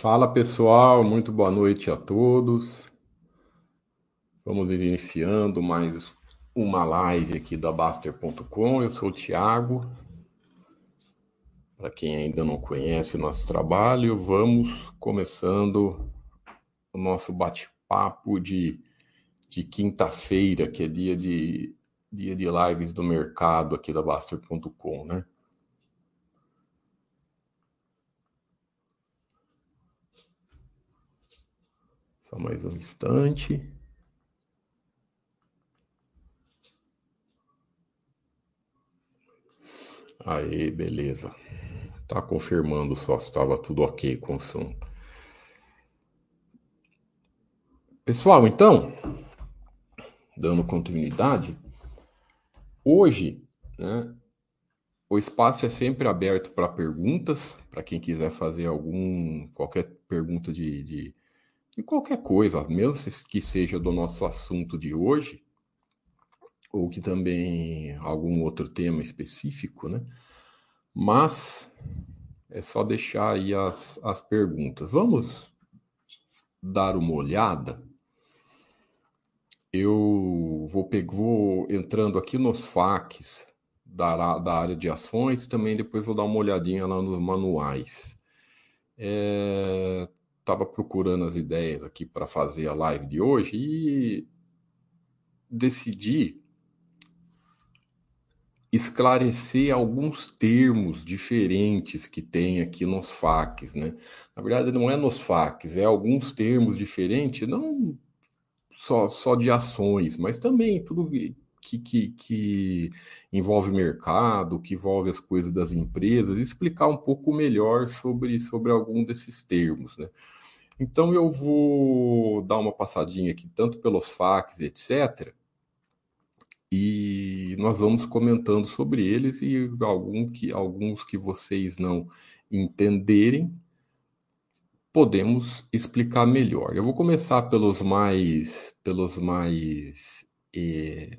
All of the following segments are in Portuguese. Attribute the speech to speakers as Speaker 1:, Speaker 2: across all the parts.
Speaker 1: Fala pessoal, muito boa noite a todos. Vamos iniciando mais uma live aqui da Baster.com. Eu sou o Thiago. Para quem ainda não conhece o nosso trabalho, vamos começando o nosso bate-papo de, de quinta-feira, que é dia de, dia de lives do mercado aqui da Baster.com, né? Só mais um instante. Aí, beleza. Tá confirmando só se estava tudo ok com o som. Pessoal, então, dando continuidade, hoje, né, o espaço é sempre aberto para perguntas, para quem quiser fazer algum qualquer pergunta de, de de qualquer coisa, mesmo que seja do nosso assunto de hoje, ou que também algum outro tema específico, né? Mas é só deixar aí as, as perguntas. Vamos dar uma olhada. Eu vou, vou entrando aqui nos FAQs da, da área de ações, também depois vou dar uma olhadinha lá nos manuais. É, estava procurando as ideias aqui para fazer a live de hoje e decidi esclarecer alguns termos diferentes que tem aqui nos FAQs, né? Na verdade, não é nos FAQs, é alguns termos diferentes, não só, só de ações, mas também tudo que, que, que envolve mercado, que envolve as coisas das empresas, explicar um pouco melhor sobre, sobre algum desses termos, né? Então eu vou dar uma passadinha aqui, tanto pelos FAQs, etc. E nós vamos comentando sobre eles e algum que, alguns que vocês não entenderem, podemos explicar melhor. Eu vou começar pelos mais, pelos mais é,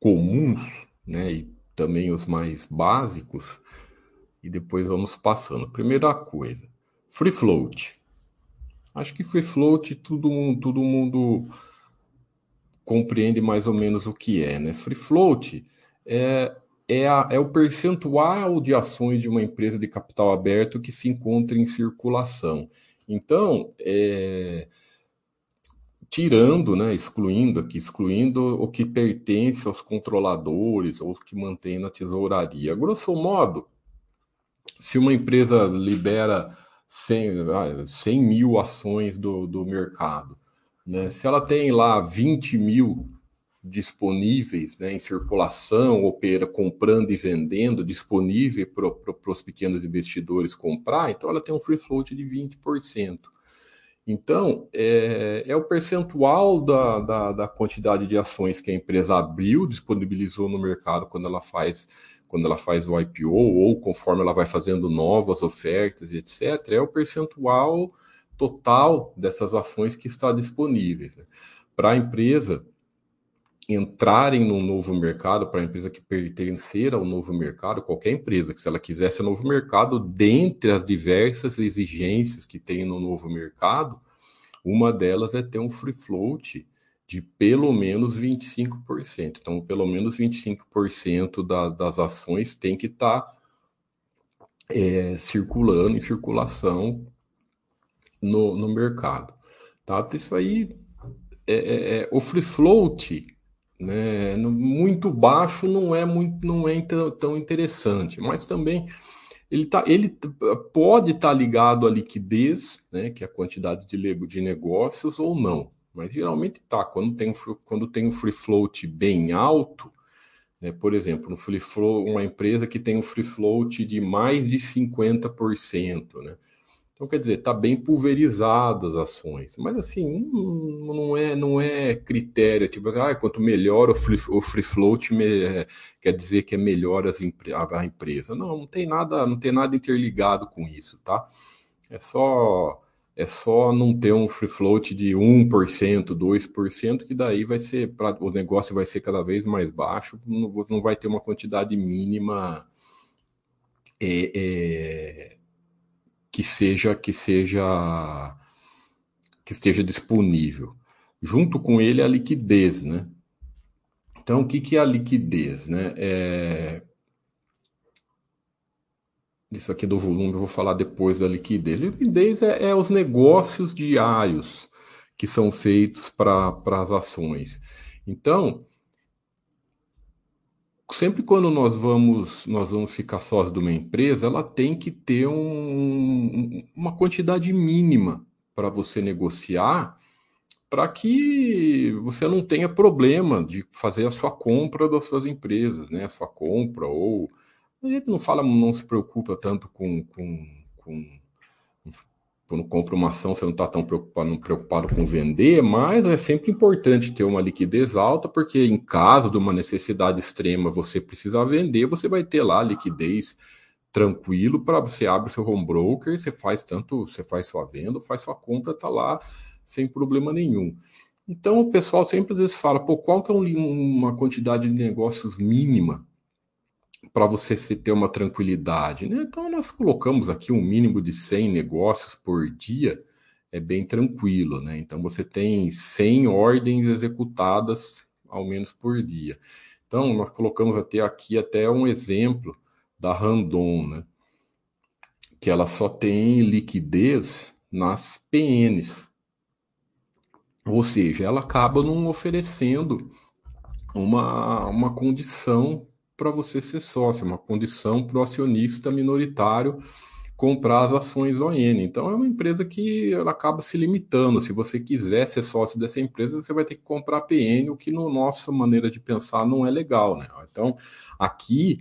Speaker 1: comuns, né, e também os mais básicos, e depois vamos passando. Primeira coisa, free float. Acho que free float todo mundo, todo mundo compreende mais ou menos o que é, né? Free float é, é, a, é o percentual de ações de uma empresa de capital aberto que se encontra em circulação. Então, é, tirando, né, excluindo aqui, excluindo o que pertence aos controladores ou que mantém na tesouraria. Grosso modo, se uma empresa libera 100, 100 mil ações do, do mercado. Né? Se ela tem lá 20 mil disponíveis né, em circulação, opera comprando e vendendo, disponível para os pequenos investidores comprar, então ela tem um free float de 20%. Então, é, é o percentual da, da, da, quantidade de ações que a empresa abriu, disponibilizou no mercado quando ela faz quando ela faz o IPO ou conforme ela vai fazendo novas ofertas e etc., é o percentual total dessas ações que está disponíveis. Né? Para a empresa entrarem no novo mercado, para a empresa que pertencer ao novo mercado, qualquer empresa que se ela quisesse novo mercado, dentre as diversas exigências que tem no novo mercado, uma delas é ter um free float de pelo menos 25%. Então, pelo menos 25% da, das ações tem que estar tá, é, circulando, em circulação no, no mercado. Tá? Isso aí, é, é, é, o free float, né, muito baixo não é muito não é tão, interessante, mas também ele, tá, ele pode estar tá ligado à liquidez, né, que é a quantidade de, de negócios, ou não mas geralmente tá. Quando tem, quando tem um free float bem alto, né, por exemplo, um free float, uma empresa que tem um free float de mais de 50%, né? Então, quer dizer, está bem pulverizado as ações. Mas, assim, não é, não é critério, tipo, ah, quanto melhor o free, o free float, me, quer dizer que é melhor as, a, a empresa. Não, não tem nada, não tem nada interligado com isso, tá? É só é só não ter um free float de 1%, 2%, que daí vai ser, pra, o negócio vai ser cada vez mais baixo, não, não vai ter uma quantidade mínima é, é, que seja que seja que esteja disponível. Junto com ele a liquidez, né? Então, o que, que é a liquidez, né? É... Isso aqui do volume eu vou falar depois da liquidez. Liquidez é, é os negócios diários que são feitos para as ações. Então, sempre quando nós vamos nós vamos ficar sós de uma empresa, ela tem que ter um, uma quantidade mínima para você negociar, para que você não tenha problema de fazer a sua compra das suas empresas, né? A sua compra ou a gente não fala, não se preocupa tanto com, com, com quando compra uma ação, você não está tão preocupado, preocupado com vender, mas é sempre importante ter uma liquidez alta, porque em caso de uma necessidade extrema você precisar vender, você vai ter lá liquidez tranquilo para você abrir seu home broker, você faz tanto, você faz sua venda, faz sua compra, tá lá sem problema nenhum. Então o pessoal sempre às vezes fala, pô, qual que é uma quantidade de negócios mínima para você se ter uma tranquilidade. Né? Então, nós colocamos aqui um mínimo de 100 negócios por dia, é bem tranquilo. Né? Então, você tem 100 ordens executadas ao menos por dia. Então, nós colocamos até aqui até um exemplo da Randon, né? que ela só tem liquidez nas PNs. Ou seja, ela acaba não oferecendo uma, uma condição para você ser sócio, uma condição para o acionista minoritário comprar as ações ON. Então é uma empresa que ela acaba se limitando. Se você quiser ser sócio dessa empresa, você vai ter que comprar PN, o que na no nossa maneira de pensar não é legal. Né? Então aqui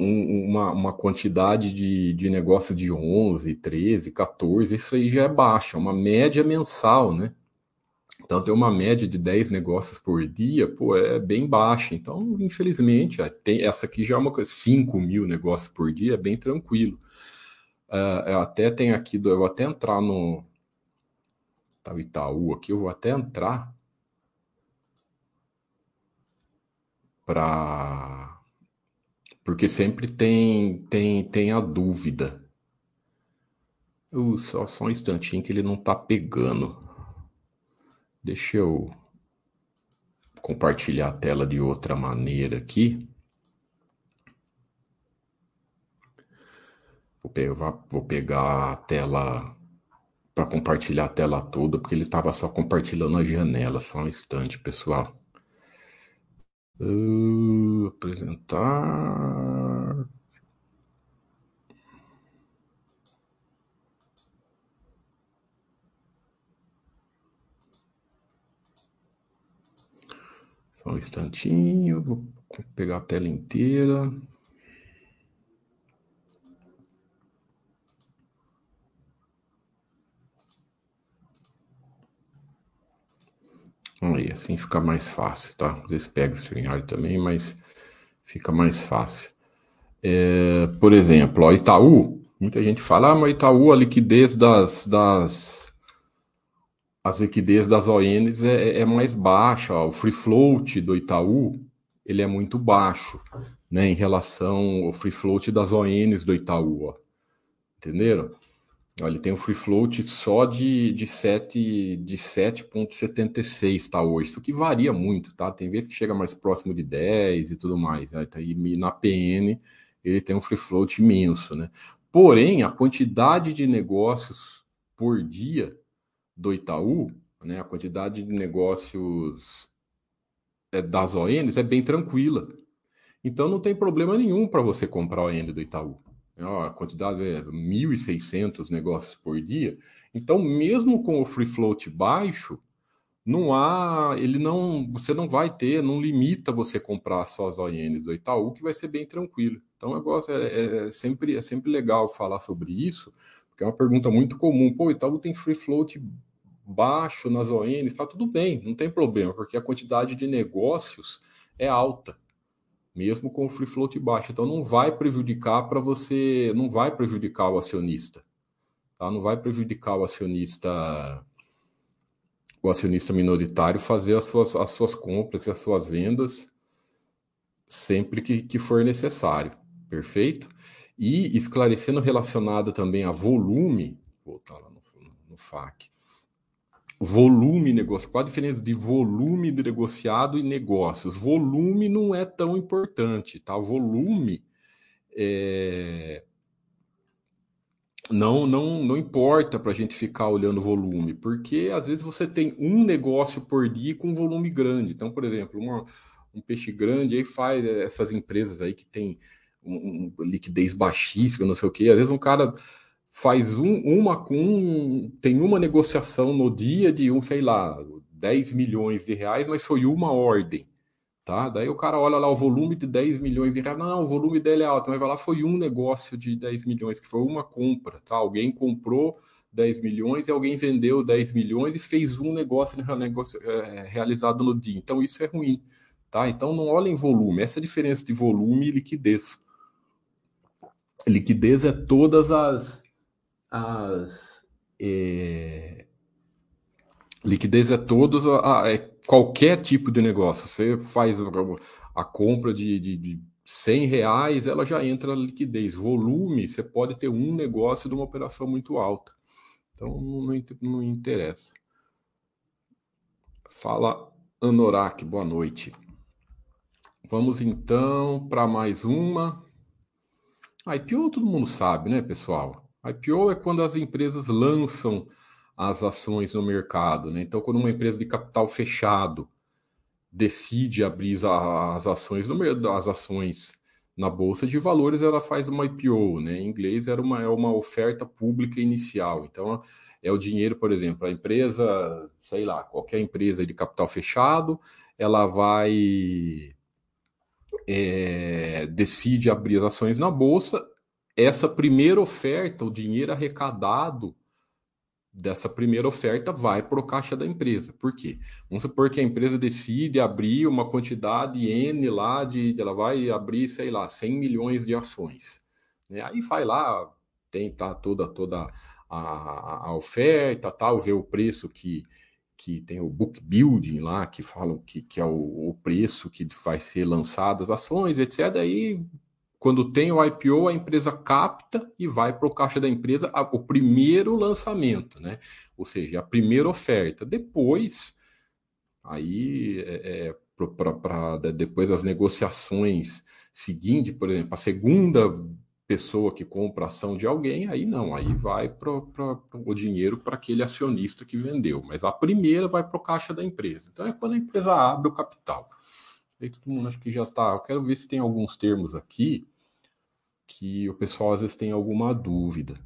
Speaker 1: um, uma, uma quantidade de, de negócio de 11, 13, 14, isso aí já é baixa, uma média mensal, né? Então, ter uma média de 10 negócios por dia, pô, é bem baixa. Então, infelizmente, é, tem, essa aqui já é uma coisa, 5 mil negócios por dia, é bem tranquilo. Uh, eu até tenho aqui, eu vou até entrar no tá, o Itaú aqui, eu vou até entrar para porque sempre tem tem tem a dúvida. Eu, só, só um instantinho que ele não tá pegando. Deixa eu compartilhar a tela de outra maneira aqui. Vou pegar, a tela para compartilhar a tela toda, porque ele estava só compartilhando a janela, só um instante, pessoal. Uh, apresentar. Só um instantinho, vou pegar a tela inteira. Aí, assim fica mais fácil, tá? Às vezes pega o StreamYard também, mas fica mais fácil. É, por exemplo, ó, Itaú, muita gente fala, ah, mas Itaú, a liquidez das, das as liquidez das ONs é, é mais baixa. O free float do Itaú ele é muito baixo, né, em relação ao free float das ONs do Itaú, ó. entenderam? Ele tem um free float só de, de 7 de 7.76 tá hoje. Isso que varia muito, tá? Tem vezes que chega mais próximo de 10 e tudo mais. Né? E na PN ele tem um free float imenso, né? Porém, a quantidade de negócios por dia do Itaú, né, a quantidade de negócios é, das ONs é bem tranquila. Então não tem problema nenhum para você comprar a ON do Itaú. A quantidade é 1.600 negócios por dia. Então, mesmo com o free float baixo, não há, ele não, você não vai ter, não limita você comprar só as ONs do Itaú, que vai ser bem tranquilo. Então, negócio é, é, é sempre, é sempre legal falar sobre isso, porque é uma pergunta muito comum. Pô, Itaú tem free float baixo nas ONs, está tudo bem, não tem problema, porque a quantidade de negócios é alta, mesmo com o free float baixo. Então não vai prejudicar para você, não vai prejudicar o acionista, tá? Não vai prejudicar o acionista o acionista minoritário fazer as suas, as suas compras e as suas vendas sempre que, que for necessário, perfeito? E esclarecendo relacionado também a volume, vou voltar lá no, no FAQ, volume negociado. Qual a diferença de volume de negociado e negócios? Volume não é tão importante, tá? Volume é... não, não, não importa para a gente ficar olhando volume, porque às vezes você tem um negócio por dia com volume grande. Então, por exemplo, uma, um peixe grande aí faz essas empresas aí que tem um, um liquidez baixíssima, não sei o que. Às vezes um cara faz um, uma com tem uma negociação no dia de um, sei lá, 10 milhões de reais, mas foi uma ordem, tá? Daí o cara olha lá o volume de 10 milhões de reais, não, não o volume dele é alto, mas vai lá foi um negócio de 10 milhões, que foi uma compra, tá? Alguém comprou 10 milhões e alguém vendeu 10 milhões e fez um negócio, negócio é, realizado no dia. Então isso é ruim, tá? Então não olhem volume, essa é a diferença de volume e liquidez. Liquidez é todas as as é, liquidez é todos é qualquer tipo de negócio. Você faz a, a compra de, de, de 100 reais, ela já entra na liquidez. Volume, você pode ter um negócio de uma operação muito alta. Então não, não interessa. Fala Anorak, boa noite. Vamos então para mais uma. IPO todo mundo sabe, né, pessoal? IPO é quando as empresas lançam as ações no mercado. Né? Então, quando uma empresa de capital fechado decide abrir as ações no as ações na bolsa de valores, ela faz uma IPO, né? Em inglês era uma, é uma oferta pública inicial. Então é o dinheiro, por exemplo, a empresa, sei lá, qualquer empresa de capital fechado, ela vai é, decide abrir as ações na bolsa essa primeira oferta, o dinheiro arrecadado dessa primeira oferta vai para o caixa da empresa. Por quê? Vamos supor que a empresa decide abrir uma quantidade N lá de. Ela vai abrir, sei lá, 100 milhões de ações. Né? Aí vai lá, tem tá, toda, toda a, a oferta, tal, vê o preço que, que tem o book building lá, que falam que, que é o, o preço que vai ser lançado as ações, etc. Aí quando tem o IPO, a empresa capta e vai para o caixa da empresa a, o primeiro lançamento, né? Ou seja, a primeira oferta. Depois, aí, é, é para depois as negociações seguintes, por exemplo, a segunda pessoa que compra ação de alguém, aí não, aí vai para o dinheiro para aquele acionista que vendeu. Mas a primeira vai para o caixa da empresa. Então é quando a empresa abre o capital. Aí todo mundo acho que já está. Eu quero ver se tem alguns termos aqui que o pessoal às vezes tem alguma dúvida.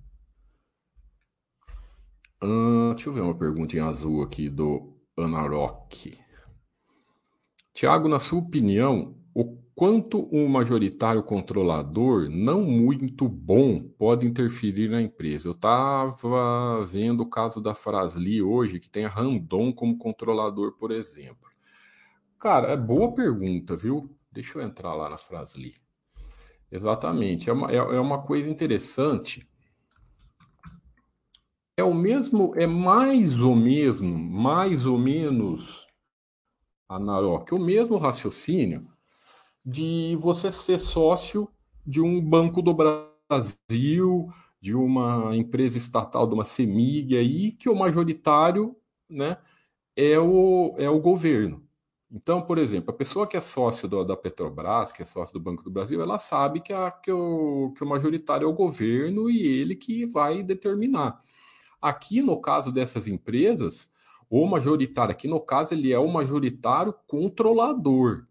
Speaker 1: Uh, deixa eu ver uma pergunta em azul aqui do Anarok. Tiago, na sua opinião, quanto um majoritário controlador não muito bom pode interferir na empresa? Eu estava vendo o caso da Frasli hoje, que tem a Randon como controlador, por exemplo. Cara, é boa pergunta, viu? Deixa eu entrar lá na Frasli. Exatamente. É uma, é, é uma coisa interessante. É o mesmo, é mais ou mesmo, mais ou menos, Anarok, o mesmo raciocínio de você ser sócio de um banco do Brasil, de uma empresa estatal, de uma CEMIG aí, que o majoritário né, é, o, é o governo. Então, por exemplo, a pessoa que é sócio do, da Petrobras, que é sócio do Banco do Brasil, ela sabe que, a, que, o, que o majoritário é o governo e ele que vai determinar. Aqui, no caso dessas empresas, o majoritário, aqui no caso, ele é o majoritário controlador.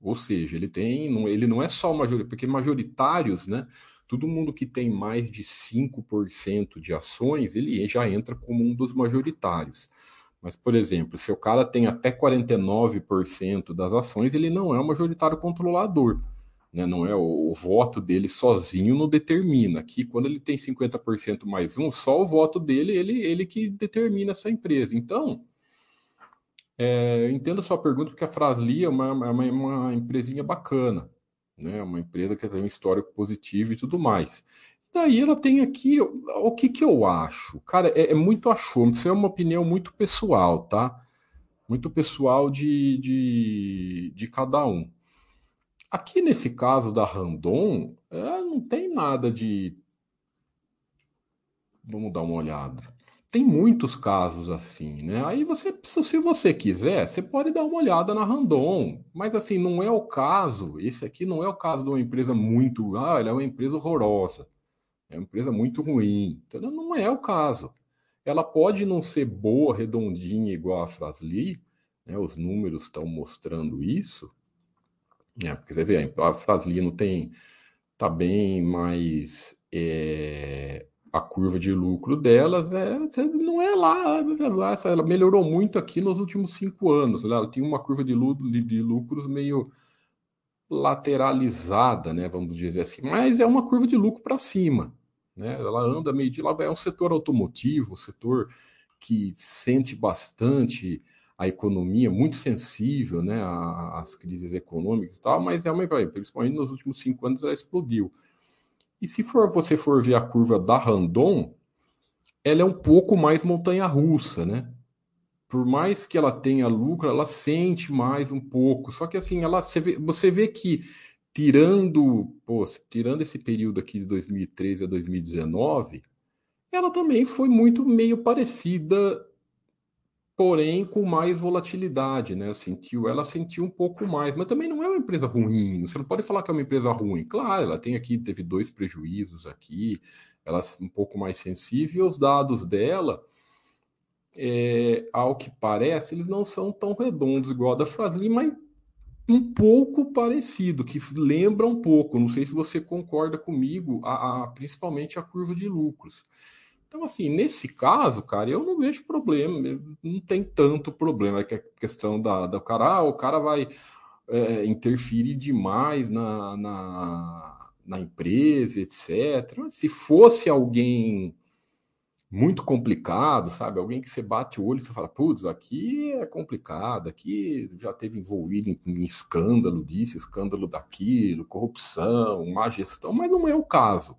Speaker 1: Ou seja, ele tem, ele não é só o majoritário, porque majoritários, né? Todo mundo que tem mais de 5% de ações, ele já entra como um dos majoritários. Mas, por exemplo, se o cara tem até 49% das ações, ele não é um majoritário controlador. Né? Não é o, o, voto dele sozinho não determina. Aqui, quando ele tem 50% mais um, só o voto dele, ele, ele que determina essa empresa. Então, é, entendo a sua pergunta, porque a Frasli é uma, é uma, uma empresinha bacana. Né? Uma empresa que tem um histórico positivo e tudo mais. Daí ela tem aqui o que, que eu acho. Cara, é, é muito achômetro, isso é uma opinião muito pessoal, tá? Muito pessoal de, de, de cada um. Aqui nesse caso da Randon, é, não tem nada de. Vamos dar uma olhada. Tem muitos casos assim, né? Aí você, se você quiser, você pode dar uma olhada na Randon, mas assim, não é o caso. Esse aqui não é o caso de uma empresa muito. Ah, ela é uma empresa horrorosa. É uma empresa muito ruim. Entendeu? Não é o caso. Ela pode não ser boa, redondinha, igual a Frasli, né? os números estão mostrando isso. É, porque você vê, a Frasli não tem. Está bem mais. É, a curva de lucro delas é, não é lá. Ela melhorou muito aqui nos últimos cinco anos. Né? Ela tinha uma curva de, de lucros meio lateralizada, né? Vamos dizer assim, mas é uma curva de lucro para cima. Né? Ela anda meio de lá, é um setor automotivo, um setor que sente bastante a economia, muito sensível né, às crises econômicas e tal, mas é uma principalmente nos últimos cinco anos ela explodiu. E se for você for ver a curva da Randon, ela é um pouco mais montanha-russa, né? Por mais que ela tenha lucro, ela sente mais um pouco. Só que assim, ela, você, vê, você vê que tirando, pô, tirando esse período aqui de 2013 a 2019, ela também foi muito meio parecida, porém com mais volatilidade, né? Sentiu, ela sentiu um pouco mais, mas também não é uma empresa ruim. Você não pode falar que é uma empresa ruim. Claro, ela tem aqui, teve dois prejuízos aqui, ela é um pouco mais sensível, os dados dela. É, ao que parece, eles não são tão redondos igual a da Frasli, mas um pouco parecido, que lembra um pouco. Não sei se você concorda comigo, a, a, principalmente a curva de lucros. Então, assim, nesse caso, cara, eu não vejo problema, não tem tanto problema. É que a questão da, da cara, ah, o cara vai é, interferir demais na, na, na empresa, etc. Mas se fosse alguém muito complicado, sabe? Alguém que você bate o olho e você fala, putz, aqui é complicado, aqui já teve envolvido em, em, escândalo disso, escândalo daquilo, corrupção, má gestão, mas não é o caso,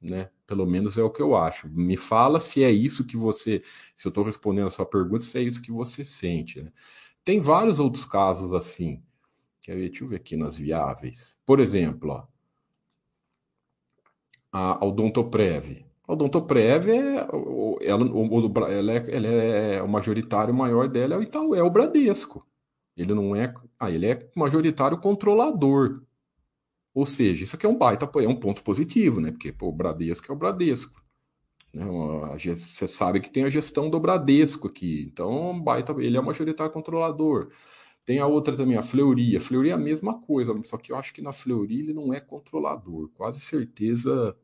Speaker 1: né? Pelo menos é o que eu acho. Me fala se é isso que você, se eu estou respondendo a sua pergunta, se é isso que você sente, né? Tem vários outros casos assim. Quer ver? Deixa eu ver aqui nas viáveis. Por exemplo, ó, a Odontoprev a Odontoprev é, ela, ela, é, ela é o majoritário maior dela é o Itaú, é o Bradesco. Ele não é, ah, ele é majoritário controlador. Ou seja, isso aqui é um baita, é um ponto positivo, né? Porque pô, o Bradesco é o Bradesco. Né? Você sabe que tem a gestão do Bradesco aqui. Então, baita, ele é o majoritário controlador. Tem a outra também, a Fleury. A Fleury é a mesma coisa, só que eu acho que na Fleury ele não é controlador. Quase certeza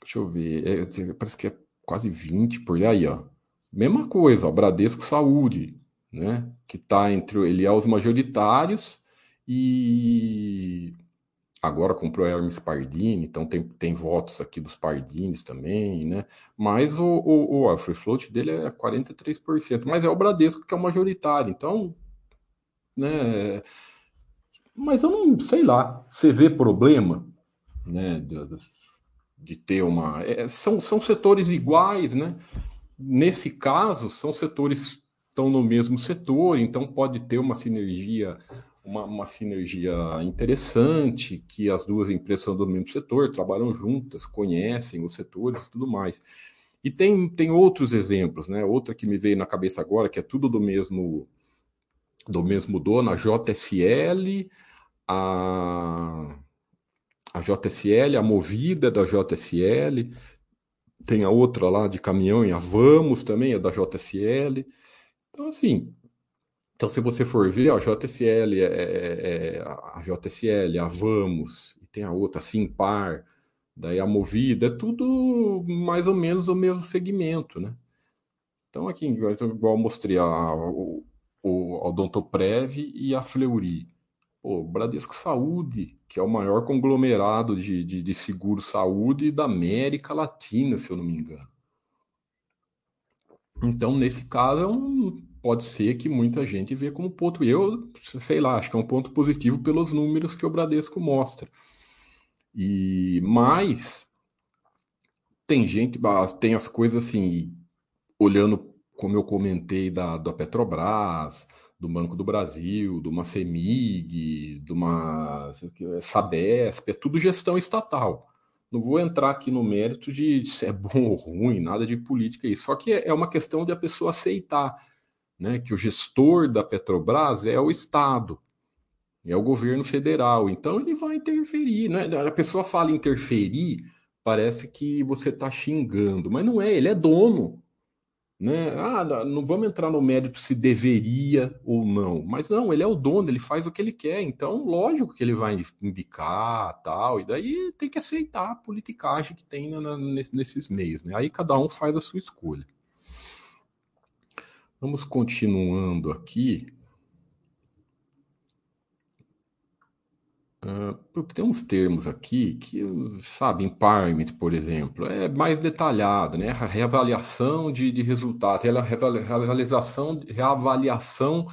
Speaker 1: Deixa eu ver. É, parece que é quase 20 por aí, ó. Mesma coisa, ó, Bradesco Saúde, né? Que tá entre. Ele é os majoritários e agora comprou Hermes Pardini, então tem, tem votos aqui dos Pardines também, né? Mas o, o, o free float dele é 43%, mas é o Bradesco que é o majoritário, então, né? Mas eu não sei lá, você vê problema, né? de ter uma. É, são, são setores iguais, né? Nesse caso, são setores estão no mesmo setor, então pode ter uma sinergia, uma, uma sinergia interessante, que as duas empresas são do mesmo setor, trabalham juntas, conhecem os setores e tudo mais. E tem, tem outros exemplos, né? Outra que me veio na cabeça agora, que é tudo do mesmo do mesmo dono, a JSL, a a JSL, a Movida da JSL, tem a outra lá de caminhão, a Vamos também, é da JSL. Então, assim, então se você for ver, a JSL, é, é, é, a JSL, a Vamos, e tem a outra, a Simpar, daí a Movida, é tudo mais ou menos o mesmo segmento, né? Então, aqui, igual eu mostrei a, o, o Odontoprev e a Fleury. Pô, Bradesco Saúde, que é o maior conglomerado de, de, de seguro saúde da América Latina, se eu não me engano. Então, nesse caso, é um, pode ser que muita gente vê como ponto. Eu, sei lá, acho que é um ponto positivo pelos números que o Bradesco mostra. E mais tem gente, tem as coisas assim, olhando como eu comentei da, da Petrobras, do Banco do Brasil, de uma CEMIG, de uma Sabesp, é tudo gestão estatal. Não vou entrar aqui no mérito de se é bom ou ruim, nada de política aí. Só que é uma questão de a pessoa aceitar, né, que o gestor da Petrobras é o Estado, é o governo federal. Então ele vai interferir, né? A pessoa fala interferir, parece que você está xingando, mas não é. Ele é dono. Né? Ah, não vamos entrar no mérito se deveria ou não, mas não, ele é o dono, ele faz o que ele quer, então lógico que ele vai indicar tal, e daí tem que aceitar a politicagem que tem na, nesses meios, né? Aí cada um faz a sua escolha. Vamos continuando aqui. Uh, tem uns termos aqui que, sabe, empowerment, por exemplo, é mais detalhado, né? Reavaliação de, de resultados, reavaliação, reavaliação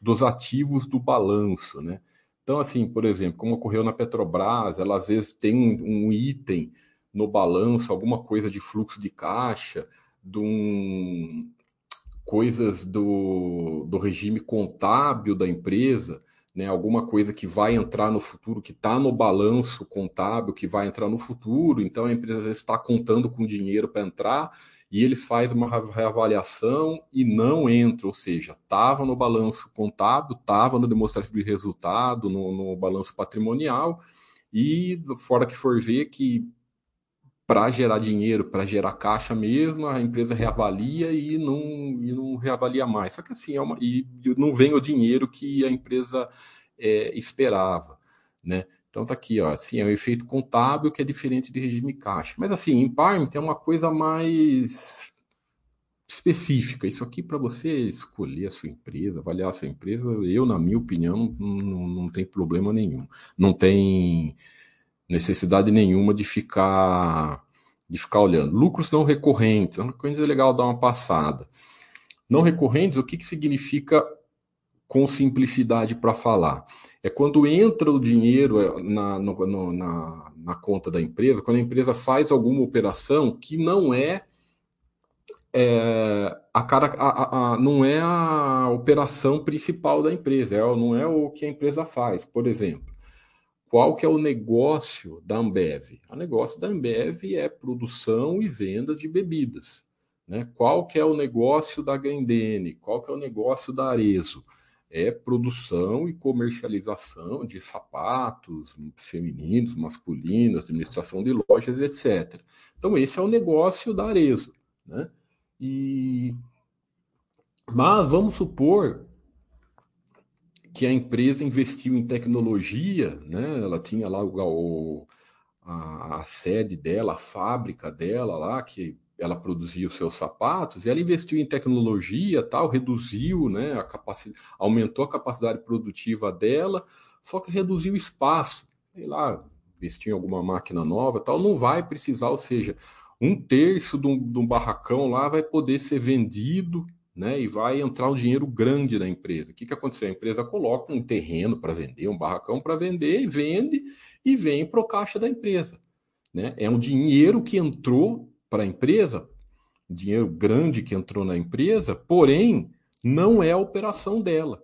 Speaker 1: dos ativos do balanço, né? Então, assim, por exemplo, como ocorreu na Petrobras, ela às vezes tem um, um item no balanço, alguma coisa de fluxo de caixa, de um, coisas do, do regime contábil da empresa, né, alguma coisa que vai entrar no futuro, que está no balanço contábil, que vai entrar no futuro, então a empresa às vezes está contando com dinheiro para entrar e eles fazem uma reavaliação e não entra, ou seja, estava no balanço contábil, estava no demonstrativo de resultado, no, no balanço patrimonial, e fora que for ver que para gerar dinheiro, para gerar caixa mesmo, a empresa reavalia e não, e não reavalia mais. Só que assim, é uma, e não vem o dinheiro que a empresa é, esperava, né? Então tá aqui, ó, assim, é um efeito contábil que é diferente de regime caixa. Mas assim, em Parm tem uma coisa mais específica. Isso aqui para você escolher a sua empresa, avaliar a sua empresa, eu, na minha opinião, não, não, não tem problema nenhum. Não tem necessidade nenhuma de ficar de ficar olhando. Lucros não recorrentes, uma coisa legal dar uma passada. Não recorrentes, o que, que significa com simplicidade para falar? É quando entra o dinheiro eh, na, no, na, na conta da empresa, quando a empresa faz alguma operação que não é, é a cara, a, a, não é a operação principal da empresa, é, não é o que a empresa faz. Por exemplo, qual que é o negócio da Ambev? O negócio da Ambev é produção e venda de bebidas. Né? Qual que é o negócio da Grendene? Qual que é o negócio da Arezo? É produção e comercialização de sapatos femininos, masculinos, administração de lojas, etc. Então esse é o negócio da Arezo. Né? E... Mas vamos supor que a empresa investiu em tecnologia, né? Ela tinha lá o, a, a, sede dela, a fábrica dela lá, que ela produzia os seus sapatos, e ela investiu em tecnologia, tal, reduziu, né, a capacidade, aumentou a capacidade produtiva dela, só que reduziu o espaço. Sei lá, investiu em alguma máquina nova, tal, não vai precisar, ou seja, um terço de um, de um barracão lá vai poder ser vendido né, e vai entrar um dinheiro grande na empresa. O que, que aconteceu? A empresa coloca um terreno para vender, um barracão para vender, e vende e vem para o caixa da empresa. Né? É um dinheiro que entrou para a empresa, dinheiro grande que entrou na empresa, porém não é a operação dela.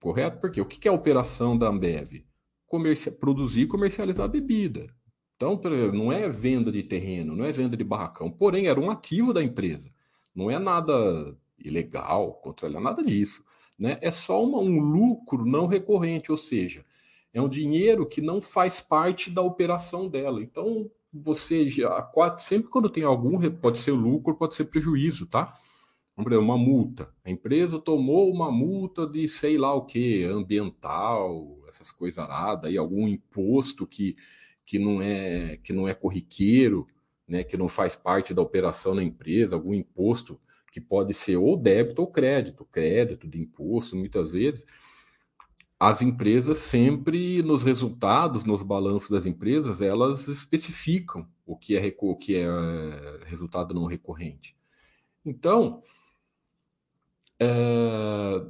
Speaker 1: Correto? Porque o que, que é a operação da Ambev? Comerci produzir e comercializar bebida. Então, não é venda de terreno, não é venda de barracão, porém era um ativo da empresa. Não é nada ilegal, controlar nada disso. Né? É só uma, um lucro não recorrente, ou seja, é um dinheiro que não faz parte da operação dela. Então, você já sempre quando tem algum, pode ser lucro, pode ser prejuízo, tá? Uma multa. A empresa tomou uma multa de sei lá o que, ambiental, essas coisas aradas, e algum imposto que, que não é que não é corriqueiro, né, que não faz parte da operação na empresa, algum imposto que pode ser ou débito ou crédito, crédito de imposto, muitas vezes, as empresas sempre nos resultados, nos balanços das empresas, elas especificam o que é, o que é resultado não recorrente. Então, é,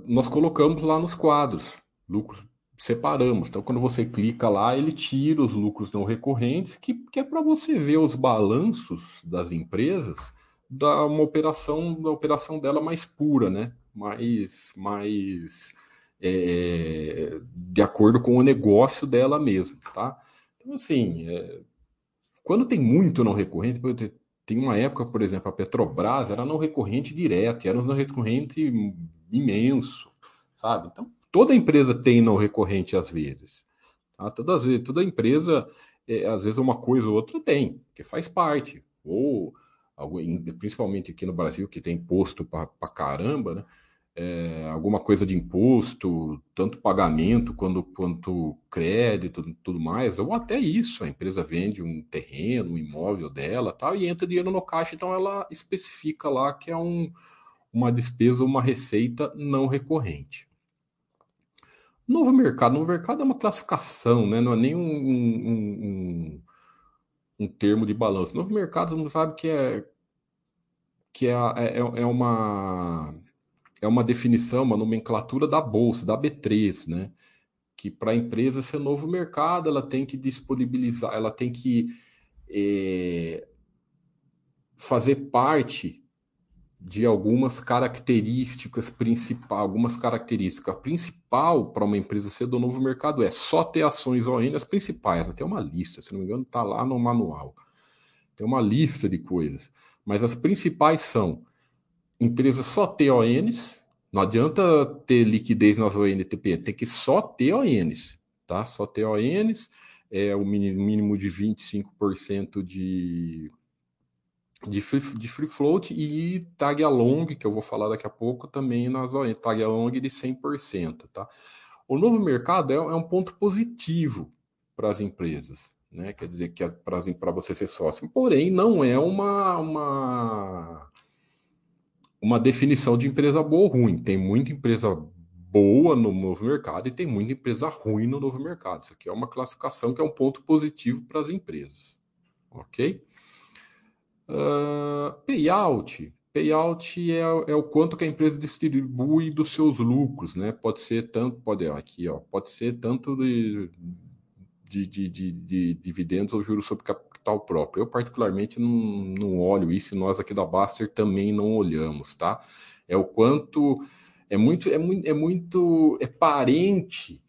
Speaker 1: nós colocamos lá nos quadros lucros separamos. Então, quando você clica lá, ele tira os lucros não recorrentes, que, que é para você ver os balanços das empresas da uma operação da operação dela mais pura, né? mais, mais é, de acordo com o negócio dela mesmo, tá? Então, assim, é, quando tem muito não recorrente, tem uma época, por exemplo, a Petrobras era não recorrente direto, era um não recorrente imenso, sabe? Então, toda empresa tem não recorrente às vezes. Tá? Todas, toda empresa, é, às vezes uma coisa ou outra tem, que faz parte. Ou, principalmente aqui no Brasil, que tem imposto para caramba, né? é, alguma coisa de imposto, tanto pagamento quanto, quanto crédito, tudo mais, ou até isso, a empresa vende um terreno, um imóvel dela, tal, e entra dinheiro no caixa, então ela especifica lá que é um, uma despesa, uma receita não recorrente. Novo mercado, novo mercado é uma classificação, né? não é nem um, um, um, um termo de balanço. Novo mercado, não sabe que é que é, é, é uma é uma definição, uma nomenclatura da bolsa, da B3, né? Que para a empresa ser novo mercado, ela tem que disponibilizar, ela tem que é, fazer parte de algumas características principais, algumas características. A principal para uma empresa ser do novo mercado é só ter ações ON, as principais, até uma lista, se não me engano, está lá no manual. Tem uma lista de coisas. Mas as principais são empresa só ter ONs, não adianta ter liquidez nas ONTP, tem que só ter ONs, tá? Só ter ONs, é o mínimo de 25% de, de, free, de free float e tag along, que eu vou falar daqui a pouco, também nas tag along de 100%, tá? O novo mercado é, é um ponto positivo para as empresas, né? Quer dizer que para você ser sócio, porém não é uma, uma uma definição de empresa boa ou ruim. Tem muita empresa boa no novo mercado e tem muita empresa ruim no novo mercado. Isso aqui é uma classificação que é um ponto positivo para as empresas. Ok? Uh, payout. Payout é, é, o quanto que a empresa distribui dos seus lucros, né? Pode ser tanto, pode aqui, ó, pode ser tanto de, de, de, de, de dividendos ou juros sobre capital capital próprio. Eu, particularmente, não, não olho isso e nós aqui da Baster também não olhamos, tá? É o quanto. É muito, é muito, é muito, é parente,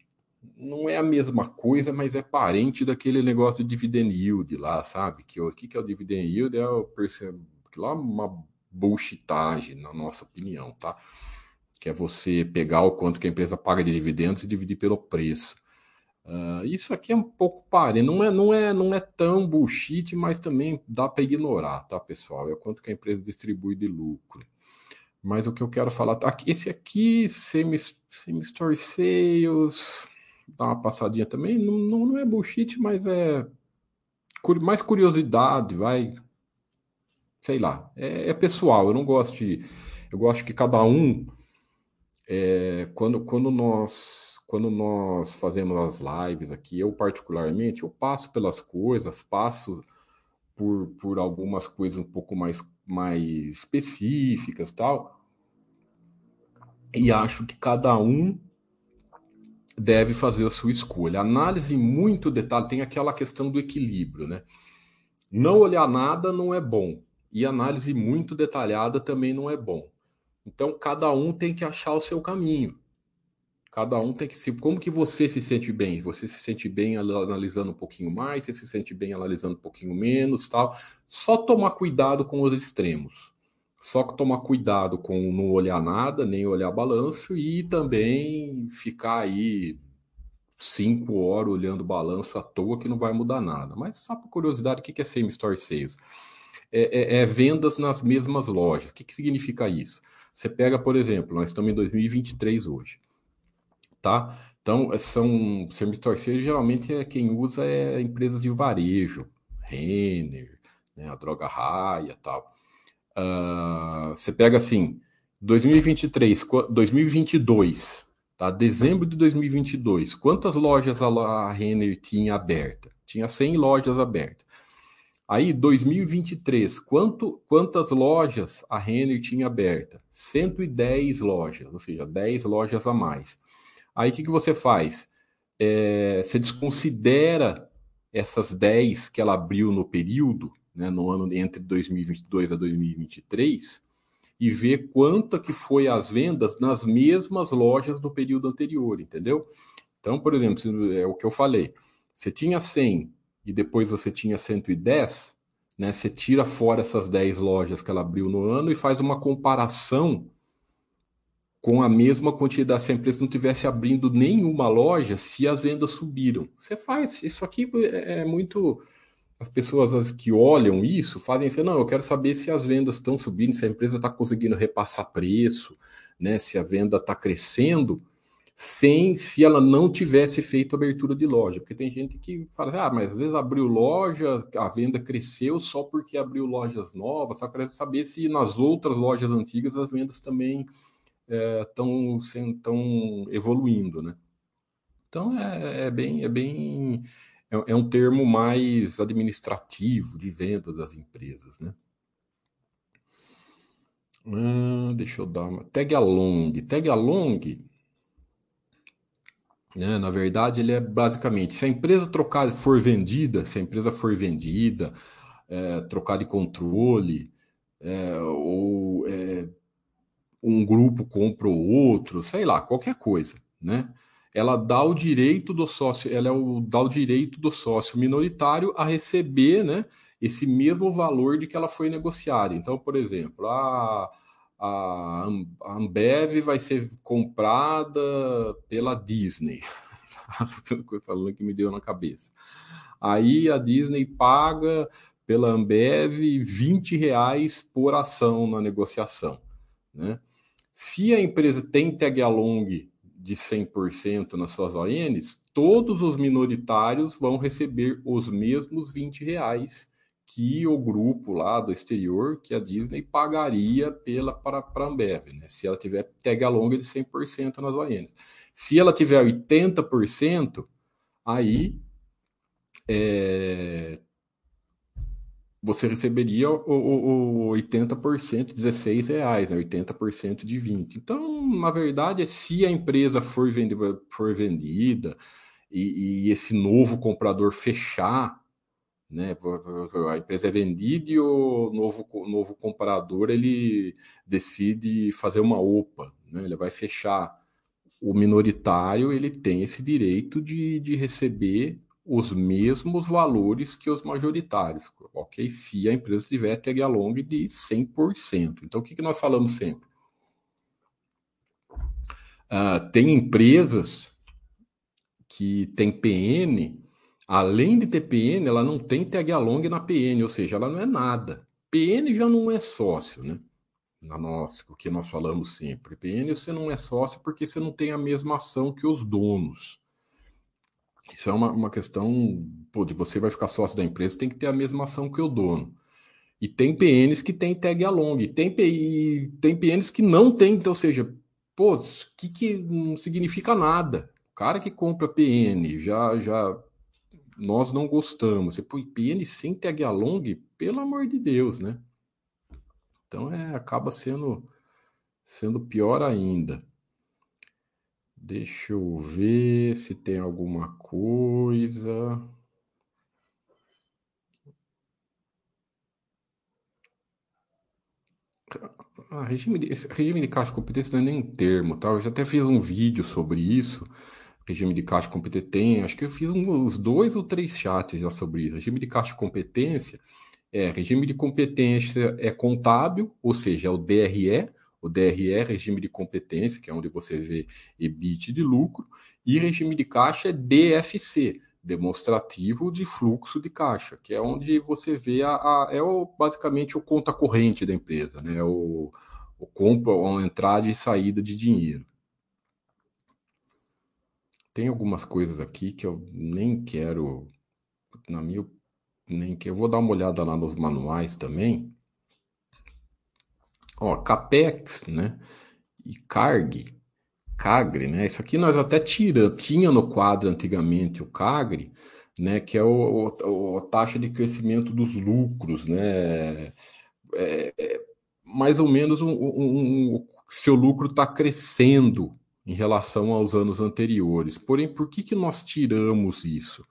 Speaker 1: não é a mesma coisa, mas é parente daquele negócio de dividend yield lá, sabe? Que o que, que é o dividend yield? É o que lá é uma bullshitagem, na nossa opinião, tá? Que é você pegar o quanto que a empresa paga de dividendos e dividir pelo preço. Uh, isso aqui é um pouco pare, não é, não é, não é tão bullshit, mas também dá para ignorar, tá, pessoal? É o quanto que a empresa distribui de lucro. Mas o que eu quero falar, tá, esse aqui, semi, semi store sales, dá uma passadinha também, não, não, não é bullshit, mas é mais curiosidade, vai, sei lá, é, é pessoal. Eu não gosto de, eu gosto que cada um, é, quando, quando nós quando nós fazemos as lives aqui, eu particularmente, eu passo pelas coisas, passo por, por algumas coisas um pouco mais, mais específicas tal, e acho que cada um deve fazer a sua escolha. Análise muito detalhe, tem aquela questão do equilíbrio, né? Não olhar nada não é bom, e análise muito detalhada também não é bom. Então, cada um tem que achar o seu caminho. Cada um tem que se. Como que você se sente bem? Você se sente bem analisando um pouquinho mais, você se sente bem analisando um pouquinho menos, tal. Só tomar cuidado com os extremos. Só tomar cuidado com não olhar nada, nem olhar balanço e também ficar aí cinco horas olhando balanço à toa que não vai mudar nada. Mas só por curiosidade, o que é Same Store Sales? É, é, é vendas nas mesmas lojas. O que, que significa isso? Você pega, por exemplo, nós estamos em 2023 hoje tá? Então, são semi-torceiros, geralmente é quem usa é empresas de varejo, Renner, né, a Droga Raia tal. Uh, você pega assim, 2023, 2022, tá? Dezembro de 2022, quantas lojas a Renner tinha aberta? Tinha 100 lojas abertas. Aí, 2023, quanto, quantas lojas a Renner tinha aberta? 110 lojas, ou seja, 10 lojas a mais. Aí o que, que você faz? É, você desconsidera essas 10 que ela abriu no período, né, no ano entre 2022 a 2023, e ver quanto que foi as vendas nas mesmas lojas do período anterior, entendeu? Então, por exemplo, é o que eu falei, você tinha 100 e depois você tinha 110, né? Você tira fora essas 10 lojas que ela abriu no ano e faz uma comparação com a mesma quantidade, se a empresa não tivesse abrindo nenhuma loja, se as vendas subiram. Você faz, isso aqui é, é muito. As pessoas que olham isso fazem assim, não, eu quero saber se as vendas estão subindo, se a empresa está conseguindo repassar preço, né, se a venda está crescendo, sem se ela não tivesse feito abertura de loja. Porque tem gente que fala, ah, mas às vezes abriu loja, a venda cresceu só porque abriu lojas novas, só quero saber se nas outras lojas antigas as vendas também estão é, tão evoluindo, né? Então é, é bem é bem é, é, um termo mais administrativo de vendas das empresas, né? Ah, deixa eu dar uma tag along, tag along, né? Na verdade ele é basicamente se a empresa trocar for vendida, se a empresa for vendida, é, trocar de controle é, ou é, um grupo compra o outro, sei lá, qualquer coisa, né? Ela dá o direito do sócio, ela é o, dá o direito do sócio minoritário a receber, né, esse mesmo valor de que ela foi negociada. Então, por exemplo, a, a, Ambev vai ser comprada pela Disney. falando que me deu na cabeça. Aí a Disney paga pela Ambev 20 reais por ação na negociação. Né? Se a empresa tem tag along de 100% nas suas ONs, todos os minoritários vão receber os mesmos 20 reais que o grupo lá do exterior, que a Disney pagaria pela para a Ambev, né? Se ela tiver tag along de 100% nas ONs. Se ela tiver 80%, aí é, você receberia o, o, o 80%, 16 reais, né? 80% de 20. Então, na verdade, se a empresa for vendida, for vendida e, e, esse novo comprador fechar, né? A empresa é vendida e o novo, novo comprador ele decide fazer uma OPA, né? Ele vai fechar. O minoritário ele tem esse direito de, de receber os mesmos valores que os majoritários, ok? Se a empresa tiver tag along de 100%. Então, o que, que nós falamos sempre? Uh, tem empresas que tem PN, além de ter PN, ela não tem tag along na PN, ou seja, ela não é nada. PN já não é sócio, né? Na nossa, o que nós falamos sempre. PN você não é sócio porque você não tem a mesma ação que os donos. Isso é uma, uma questão pô, de você vai ficar sócio da empresa, tem que ter a mesma ação que o dono. E tem PNs que tem tag along, tem, tem PNs que não tem, então, ou seja, pô, que, que não significa nada. O cara que compra PN, já, já nós não gostamos. Você põe PN sem tag along, pelo amor de Deus, né? Então é, acaba sendo, sendo pior ainda. Deixa eu ver se tem alguma coisa. Ah, regime, de, regime de caixa competência não é nem um termo, tá? Eu já até fiz um vídeo sobre isso. Regime de caixa competência tem, acho que eu fiz uns dois ou três chats já sobre isso. Regime de caixa competência é regime de competência é contábil, ou seja, é o DRE, o DRE regime de competência, que é onde você vê EBIT de lucro, e regime de caixa é DFC, demonstrativo de fluxo de caixa, que é onde você vê a, a é o, basicamente o conta corrente da empresa, né? O, o compra, a entrada e saída de dinheiro. Tem algumas coisas aqui que eu nem quero, na minha, nem que eu vou dar uma olhada lá nos manuais também. Ó, CAPEX, né? E CARG, CAGRE, né? Isso aqui nós até tira, tinha no quadro antigamente o CAGRE, né? Que é o, o a taxa de crescimento dos lucros, né? É, é mais ou menos um, um, um seu lucro está crescendo em relação aos anos anteriores. Porém, por que, que nós tiramos isso?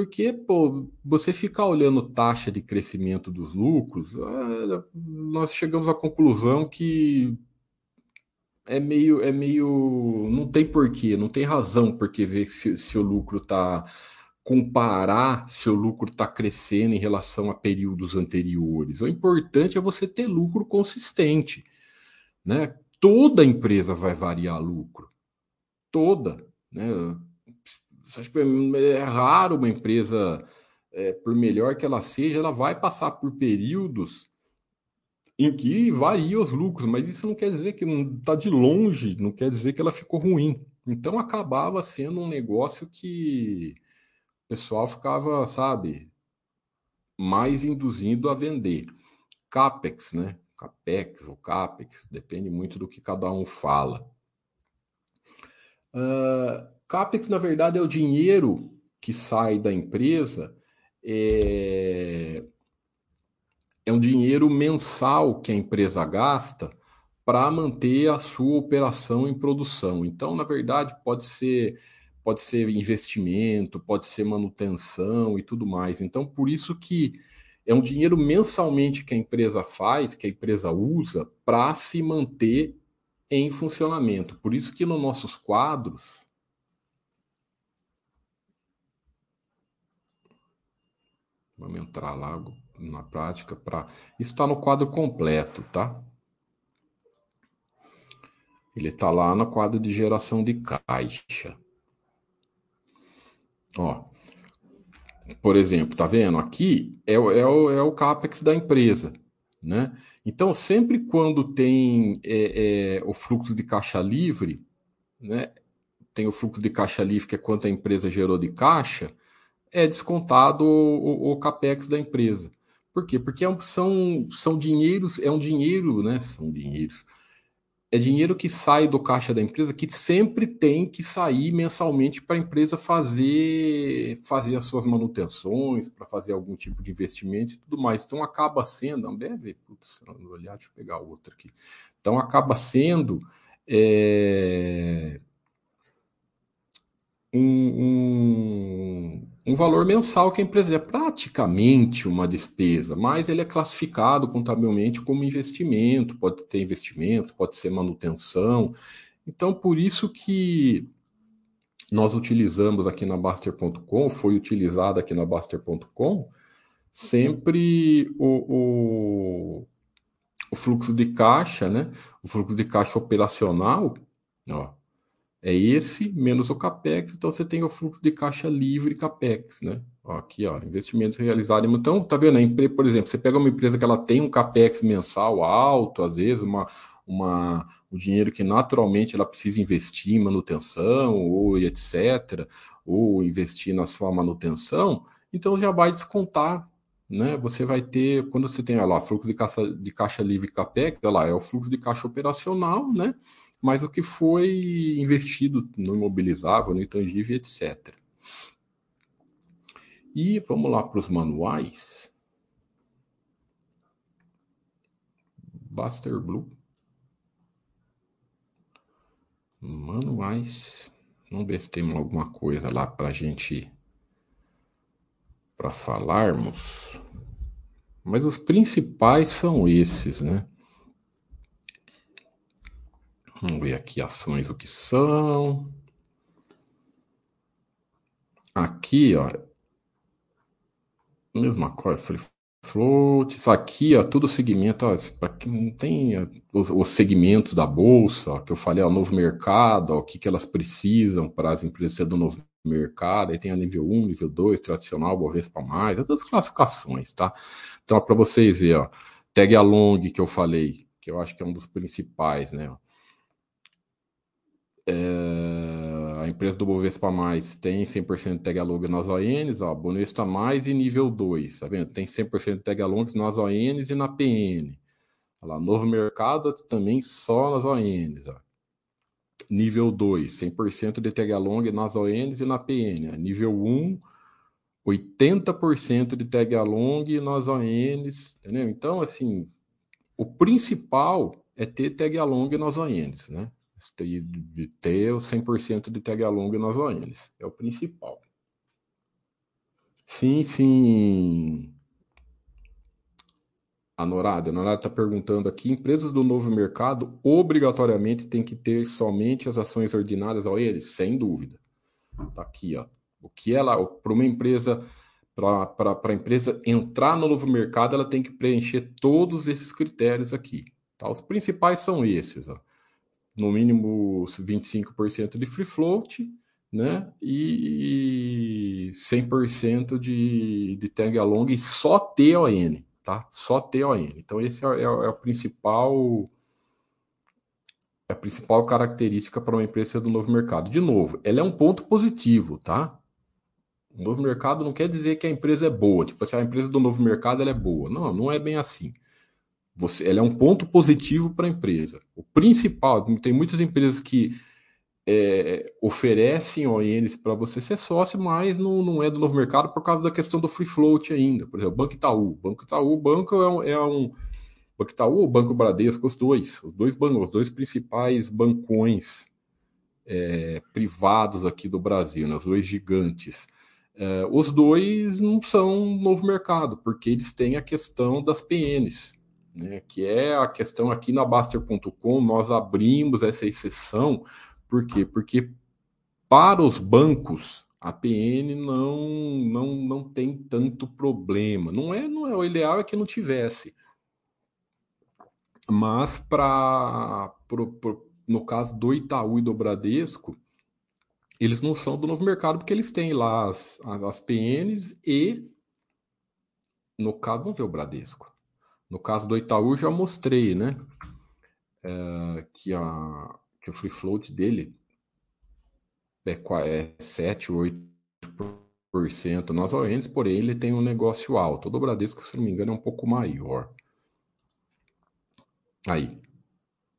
Speaker 1: Porque, pô, você ficar olhando taxa de crescimento dos lucros, nós chegamos à conclusão que é meio, é meio, não tem porquê, não tem razão porque ver se, se o lucro está comparar se o lucro está crescendo em relação a períodos anteriores. O importante é você ter lucro consistente, né? Toda empresa vai variar lucro, toda, né? Acho que é raro uma empresa, é, por melhor que ela seja, ela vai passar por períodos em que varia os lucros, mas isso não quer dizer que não está de longe, não quer dizer que ela ficou ruim. Então acabava sendo um negócio que o pessoal ficava, sabe, mais induzindo a vender. Capex, né? Capex ou Capex, depende muito do que cada um fala. Uh, Capex, na verdade, é o dinheiro que sai da empresa é, é um dinheiro mensal que a empresa gasta para manter a sua operação em produção. Então, na verdade, pode ser pode ser investimento, pode ser manutenção e tudo mais. Então, por isso que é um dinheiro mensalmente que a empresa faz, que a empresa usa para se manter em funcionamento. Por isso que nos nossos quadros Vamos entrar lá na prática para. Isso está no quadro completo, tá? Ele está lá no quadro de geração de caixa. Ó, por exemplo, tá vendo? Aqui é, é, o, é o CAPEX da empresa, né? Então, sempre quando tem é, é, o fluxo de caixa livre, né? Tem o fluxo de caixa livre, que é quanto a empresa gerou de caixa, é descontado o, o, capex da empresa. Por quê? Porque é são, são dinheiros, é um dinheiro, né? São dinheiros. É dinheiro que sai do caixa da empresa que sempre tem que sair mensalmente para a empresa fazer fazer as suas manutenções, para fazer algum tipo de investimento e tudo mais. Então acaba sendo, Ambev, putz, olhar, deixa eu pegar outro aqui. Então acaba sendo é, um, um um valor mensal que a empresa é praticamente uma despesa, mas ele é classificado contabilmente como investimento, pode ter investimento, pode ser manutenção. Então, por isso que nós utilizamos aqui na Baster.com, foi utilizado aqui na Baster.com, sempre o, o, o, fluxo de caixa, né? O fluxo de caixa operacional, ó, é esse menos o capex, então você tem o fluxo de caixa livre capex, né? Ó, aqui, ó, investimentos realizados. Então, tá vendo? A por exemplo, você pega uma empresa que ela tem um capex mensal alto, às vezes uma, uma o dinheiro que naturalmente ela precisa investir em manutenção ou etc, ou investir na sua manutenção, então já vai descontar né? Você vai ter, quando você tem olha lá, fluxo de caixa, de caixa livre capex, olha lá, é o fluxo de caixa operacional, né? Mas o que foi investido no imobilizável, no intangível, etc. E vamos lá para os manuais. Buster Blue. Manuais. Vamos ver se tem alguma coisa lá para a gente para falarmos. Mas os principais são esses, né? Vamos ver aqui ações o que são. Aqui, ó. Mesma coisa, free float. Isso aqui, ó, tudo segmento, para quem não tem os, os, segmentos da bolsa, ó, que eu falei, ó, novo mercado, ó, o que, que elas precisam para as empresas ser do novo mercado. Aí tem a nível 1, nível 2, tradicional, Bovespa mais, todas as classificações, tá? Então, para vocês verem, ó, tag along que eu falei, que eu acho que é um dos principais, né? Ó. É, a empresa do Bovespa Mais tem 100% de tag along nas ONs, ó, Bonesta Mais e nível 2, tá vendo? Tem 100% de tag alongs nas ONs e na PN. Olha lá, novo mercado também só nas ONs, ó. Nível 2, 100% de tag along nas ONs e na PN. Ó. Nível 1, 80% de tag along nas ONs, entendeu? Então, assim, o principal é ter tag along nas ONs, né? De ter o 100% de tag along nas ONs. É o principal. Sim, sim. A Norada, a Norada está perguntando aqui: empresas do novo mercado obrigatoriamente têm que ter somente as ações ordinárias ao eles? Sem dúvida. Está aqui, ó. O que ela, para uma empresa, para a empresa entrar no novo mercado, ela tem que preencher todos esses critérios aqui. Tá? Os principais são esses, ó. No mínimo 25% de free float, né? E 100% de, de tag along e só TON tá? Só TON. Então esse é, é, é o principal é a principal característica para uma empresa do novo mercado. De novo, ela é um ponto positivo, tá? O novo mercado não quer dizer que a empresa é boa. Tipo assim, a empresa do novo mercado ela é boa. Não, não é bem assim. Você, ela é um ponto positivo para a empresa. O principal, tem muitas empresas que é, oferecem ONs para você ser sócio, mas não, não é do novo mercado por causa da questão do free float ainda. Por exemplo, Banco Itaú. Banco Itaú, banco é um, é um Banco Itaú ou Banco Bradesco, os dois, os dois bancos, os dois principais bancões é, privados aqui do Brasil, né, os dois gigantes. É, os dois não são novo mercado, porque eles têm a questão das PNs, né, que é a questão aqui na Baster.com, nós abrimos essa exceção por quê? Porque para os bancos a PN não não não tem tanto problema. Não é, não é o ideal é que não tivesse. Mas para no caso do Itaú e do Bradesco, eles não são do novo mercado porque eles têm lá as, as PNs e no caso, vamos ver o Bradesco. No caso do Itaú já mostrei, né? É, que a que o free float dele é, é 7, 8% nas ONs, porém ele tem um negócio alto. O do Bradesco, se não me engano, é um pouco maior. Aí,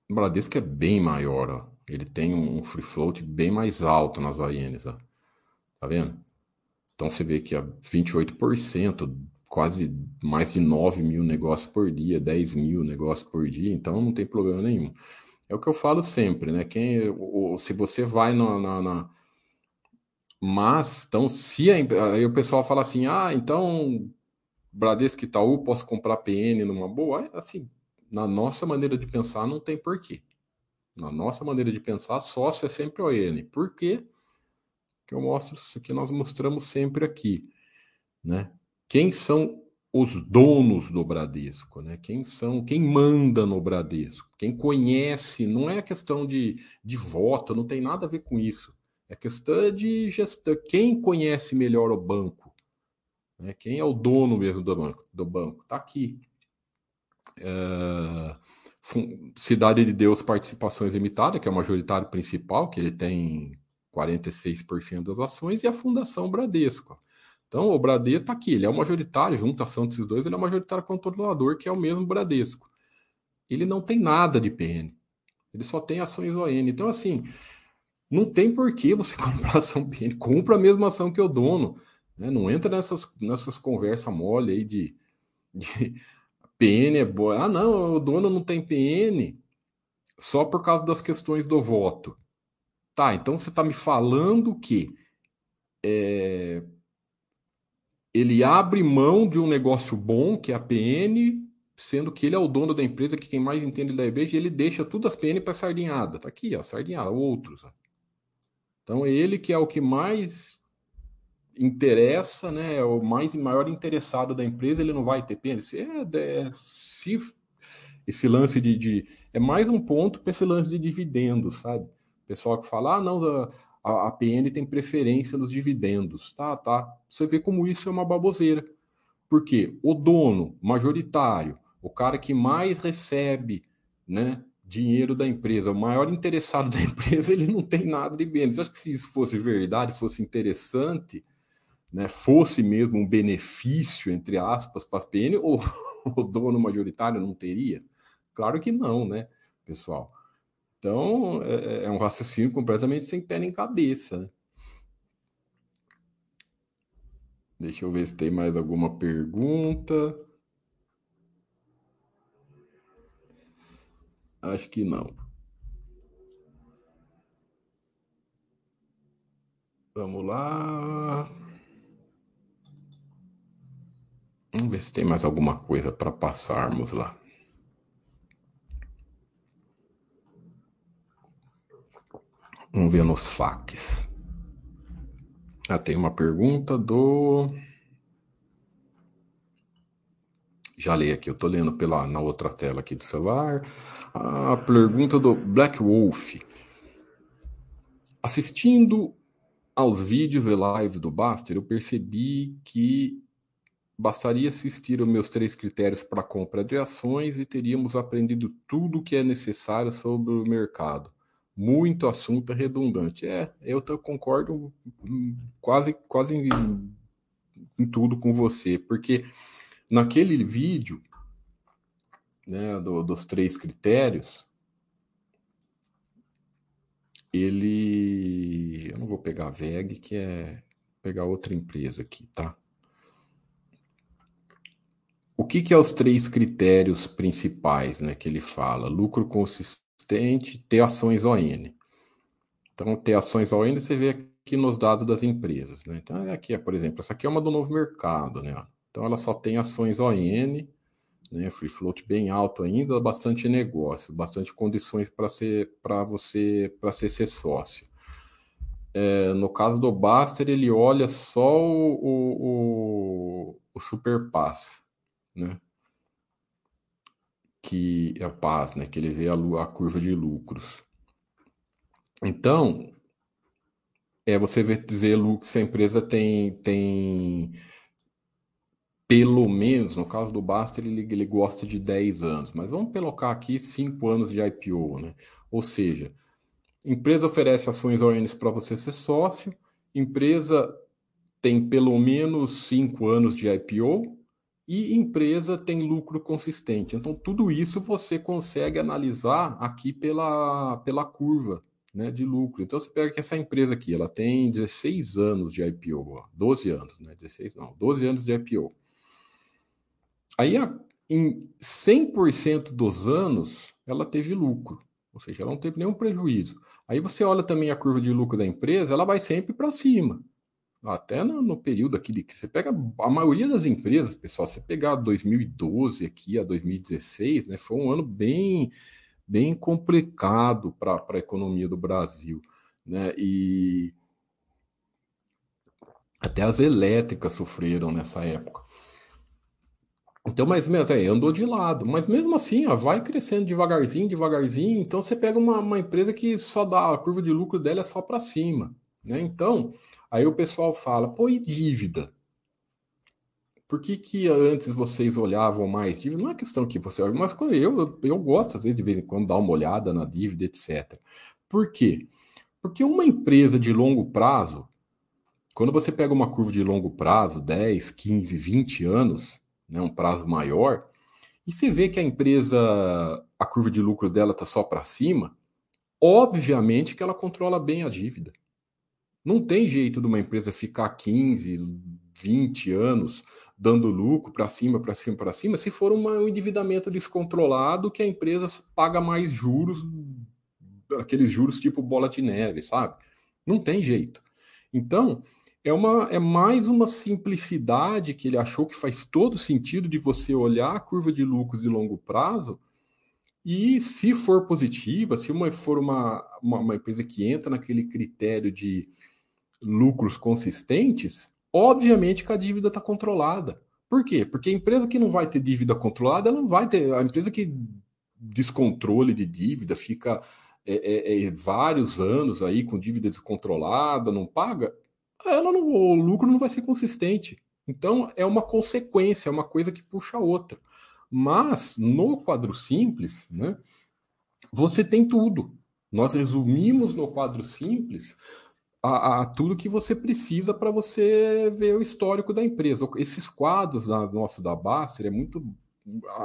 Speaker 1: o Bradesco é bem maior, ó. Ele tem um free float bem mais alto nas ONs. Tá vendo? Então você vê que a 28%, quase mais de 9 mil negócios por dia, 10 mil negócios por dia, então não tem problema nenhum. É o que eu falo sempre, né? Quem, o, se você vai na, na, na... Mas, então, se a, aí o pessoal fala assim, ah, então Bradesco Itaú, posso comprar PN numa boa? Assim, na nossa maneira de pensar, não tem porquê. Na nossa maneira de pensar, sócio é sempre ON. Por quê? Que eu mostro, que nós mostramos sempre aqui, né? Quem são os donos do Bradesco, né? Quem são, quem manda no Bradesco, quem conhece, não é questão de, de voto, não tem nada a ver com isso. É questão de gestão. Quem conhece melhor o banco? Né? Quem é o dono mesmo do banco? Do banco? Tá aqui. É... Cidade de Deus Participações Limitada, que é o majoritário principal, que ele tem 46% das ações, e a Fundação Bradesco. Então, o Bradesco está aqui, ele é o majoritário, junto à ação desses dois, ele é o majoritário controlador, que é o mesmo Bradesco. Ele não tem nada de PN, ele só tem ações ON. Então, assim, não tem por que você comprar ação PN, compra a mesma ação que o dono. Né? Não entra nessas, nessas conversas mole aí de, de PN é boa. Ah, não, o dono não tem PN só por causa das questões do voto. Tá, então você está me falando que é, ele abre mão de um negócio bom, que é a PN, sendo que ele é o dono da empresa, que quem mais entende da EBG, ele deixa tudo as PN para sardinhada. Tá aqui, ó, sardinhada, outros. Ó. Então ele que é o que mais interessa, né, é o mais maior interessado da empresa, ele não vai ter PN. Se, é, é, se esse lance de, de, é mais um ponto para esse lance de dividendos, sabe? Pessoal que fala, ah, não, a, a PN tem preferência nos dividendos. Tá, tá. Você vê como isso é uma baboseira. Porque o dono majoritário, o cara que mais recebe né, dinheiro da empresa, o maior interessado da empresa, ele não tem nada de bem. Acho que se isso fosse verdade, fosse interessante, né, fosse mesmo um benefício, entre aspas, para as PN, o, o dono majoritário não teria? Claro que não, né, pessoal? Então, é, é um raciocínio completamente sem pé nem cabeça. Né? Deixa eu ver se tem mais alguma pergunta. Acho que não. Vamos lá. Vamos ver se tem mais alguma coisa para passarmos lá. Vamos ver nos facs. Ah, tem uma pergunta do. Já li aqui, eu estou lendo pela, na outra tela aqui do celular. A pergunta do Black Wolf. Assistindo aos vídeos e lives do Baster, eu percebi que bastaria assistir aos meus três critérios para compra de ações e teríamos aprendido tudo o que é necessário sobre o mercado. Muito assunto redundante. É, eu concordo quase, quase em, em tudo com você, porque naquele vídeo né, do, dos três critérios, ele. Eu não vou pegar a VEG, que é pegar outra empresa aqui, tá? O que, que é os três critérios principais né, que ele fala? Lucro consistente, ter ações ON. Então, ter ações ON você vê aqui nos dados das empresas. Né? Então, aqui, por exemplo, essa aqui é uma do novo mercado. Né? Então, ela só tem ações ON, né? free float bem alto ainda, bastante negócio, bastante condições para ser para você para ser, ser sócio. É, no caso do Baster, ele olha só o, o, o, o Super Pass, né? Que é paz, né? Que ele vê a, a curva de lucros. Então, é você vê, vê se a empresa tem, tem pelo menos, no caso do Baster, ele, ele gosta de 10 anos, mas vamos colocar aqui 5 anos de IPO, né? Ou seja, empresa oferece ações ONs para você ser sócio, empresa tem pelo menos 5 anos de IPO, e empresa tem lucro consistente. Então, tudo isso você consegue analisar aqui pela, pela curva né, de lucro. Então, você pega que essa empresa aqui, ela tem 16 anos de IPO, ó, 12 anos, né? 16 não, 12 anos de IPO. Aí, em 100% dos anos, ela teve lucro, ou seja, ela não teve nenhum prejuízo. Aí você olha também a curva de lucro da empresa, ela vai sempre para cima. Até no, no, período aqui de que você pega a maioria das empresas, pessoal, você pegar 2012 aqui a 2016, né, foi um ano bem bem complicado para a economia do Brasil, né? E até as elétricas sofreram nessa época. Então, mas até andou de lado, mas mesmo assim, ó, vai crescendo devagarzinho, devagarzinho. Então, você pega uma, uma empresa que só dá a curva de lucro dela é só para cima, né? Então, Aí o pessoal fala, pô, e dívida? Por que, que antes vocês olhavam mais dívida? Não é questão que você olha, mas eu, eu gosto, às vezes, de vez em quando, dar uma olhada na dívida, etc. Por quê? Porque uma empresa de longo prazo, quando você pega uma curva de longo prazo, 10, 15, 20 anos, né, um prazo maior, e você vê que a empresa, a curva de lucro dela está só para cima, obviamente que ela controla bem a dívida. Não tem jeito de uma empresa ficar 15, 20 anos dando lucro para cima, para cima, para cima, se for um endividamento descontrolado que a empresa paga mais juros, aqueles juros tipo bola de neve, sabe? Não tem jeito. Então, é, uma, é mais uma simplicidade que ele achou que faz todo sentido de você olhar a curva de lucros de longo prazo e, se for positiva, se uma for uma, uma, uma empresa que entra naquele critério de lucros consistentes, obviamente que a dívida está controlada. Por quê? Porque a empresa que não vai ter dívida controlada, ela não vai ter. A empresa que descontrole de dívida, fica é, é, é, vários anos aí com dívida descontrolada, não paga, ela não, o lucro não vai ser consistente. Então é uma consequência, é uma coisa que puxa a outra. Mas no quadro simples, né, você tem tudo. Nós resumimos no quadro simples a, a tudo que você precisa para você ver o histórico da empresa. Esses quadros da, nosso da Baster é muito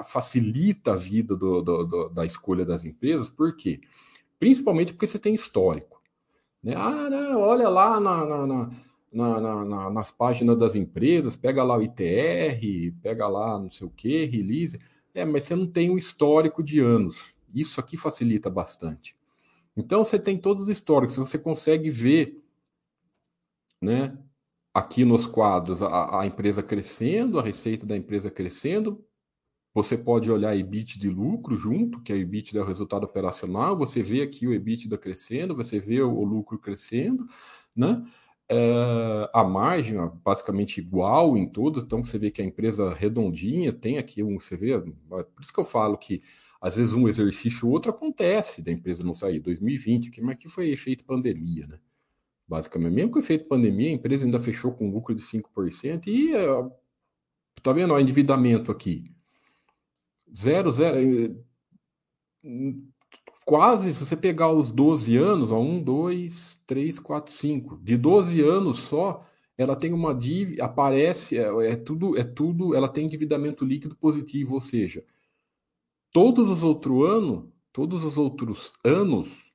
Speaker 1: facilita a vida do, do, do, da escolha das empresas, por quê? Principalmente porque você tem histórico. Né? Ah, não, olha lá na, na, na, na, nas páginas das empresas, pega lá o ITR, pega lá não sei o que, release. É, mas você não tem o histórico de anos. Isso aqui facilita bastante. Então você tem todos os históricos, você consegue ver né, aqui nos quadros a, a, empresa crescendo, a receita da empresa crescendo. Você pode olhar EBIT de lucro junto, que é o EBIT é o resultado operacional. Você vê aqui o EBITDA crescendo, você vê o, o lucro crescendo, né? É, a margem basicamente igual em tudo, então você vê que a empresa redondinha tem aqui um, você vê, por isso que eu falo que às vezes um exercício ou outro acontece da empresa não sair. 2020, que, mas que foi efeito pandemia, né? Basicamente, mesmo com efeito pandemia, a empresa ainda fechou com lucro de 5% e uh, tá vendo o endividamento aqui? Zero, zero. Eh, quase, se você pegar os 12 anos, ó, 1, 2, 3, 4, 5. De 12 anos só, ela tem uma dívida, aparece, é, é, tudo, é tudo, ela tem endividamento líquido positivo, ou seja, todos os outros anos, todos os outros anos,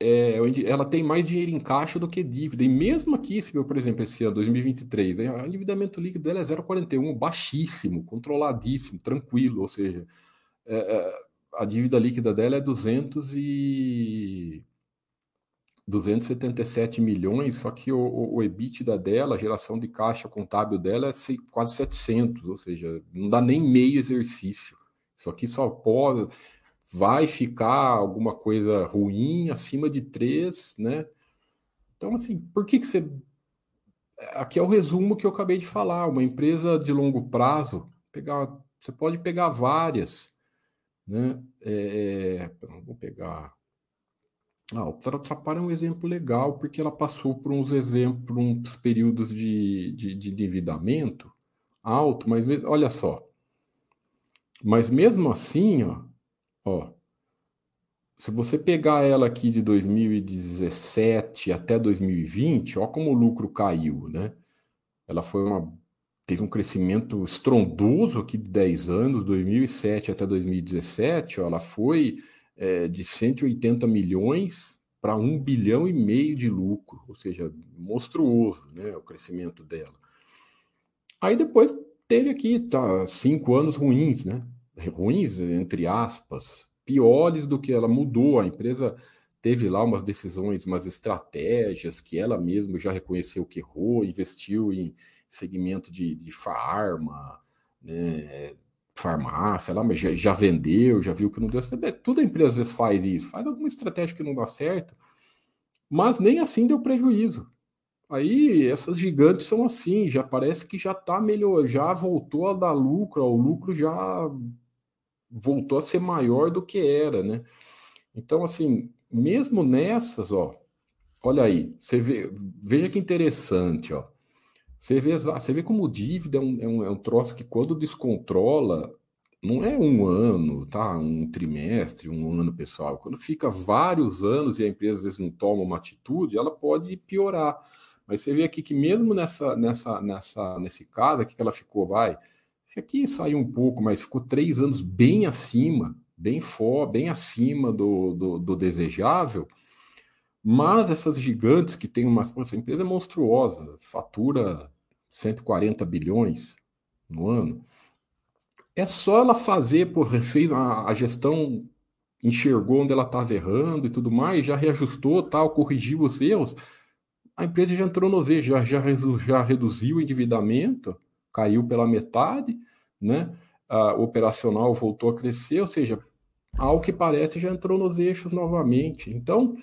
Speaker 1: é, ela tem mais dinheiro em caixa do que dívida. E mesmo aqui, se por exemplo, esse ano, 2023, o endividamento líquido dela é 0,41, baixíssimo, controladíssimo, tranquilo, ou seja, é, é, a dívida líquida dela é 200 e... 277 milhões, só que o, o, o EBITDA dela, a geração de caixa contábil dela é quase 700, ou seja, não dá nem meio exercício. Isso aqui só pode, vai ficar alguma coisa ruim acima de 3, né? Então, assim, por que que você. Aqui é o resumo que eu acabei de falar. Uma empresa de longo prazo, pegar, você pode pegar várias, né? É, vou pegar. Ah, o Trapalha é um exemplo legal, porque ela passou por uns exemplos, uns períodos de, de, de endividamento alto, mas olha só, mas mesmo assim, ó, ó, se você pegar ela aqui de 2017 até 2020, ó como o lucro caiu, né? Ela foi uma teve um crescimento estrondoso aqui de 10 anos, 2007 até 2017, ó, ela foi é, de 180 milhões para 1 bilhão e meio de lucro, ou seja, monstruoso, né, o crescimento dela. Aí depois teve aqui, tá, cinco anos ruins, né? Ruins, entre aspas, piores do que ela mudou. A empresa teve lá umas decisões, umas estratégias que ela mesma já reconheceu que errou, investiu em segmento de, de farma, né? farmácia, lá, mas já, já, vendeu, já viu que não deu certo. É, Toda empresa às vezes faz isso, faz alguma estratégia que não dá certo, mas nem assim deu prejuízo. Aí essas gigantes são assim, já parece que já tá melhor, já voltou a dar lucro, o lucro já voltou a ser maior do que era, né? Então, assim, mesmo nessas, ó, olha aí, você vê, veja que interessante, ó. Você vê, você vê como dívida é um, é um, é um troço que quando descontrola, não é um ano, tá? Um trimestre, um ano, pessoal. Quando fica vários anos e a empresa às vezes não toma uma atitude, ela pode piorar. Mas você vê aqui que mesmo nessa, nessa, nessa, nesse caso aqui que ela ficou, vai, se aqui saiu um pouco, mas ficou três anos bem acima, bem for, bem acima do, do, do desejável. Mas essas gigantes que têm uma essa empresa é monstruosa, fatura 140 bilhões no ano. É só ela fazer, por fez a, a gestão enxergou onde ela estava errando e tudo mais, já reajustou, tal, corrigiu os erros a empresa já entrou no V, já, já, já reduziu o endividamento, caiu pela metade, né? A operacional voltou a crescer, ou seja, ao que parece já entrou nos eixos novamente. Então,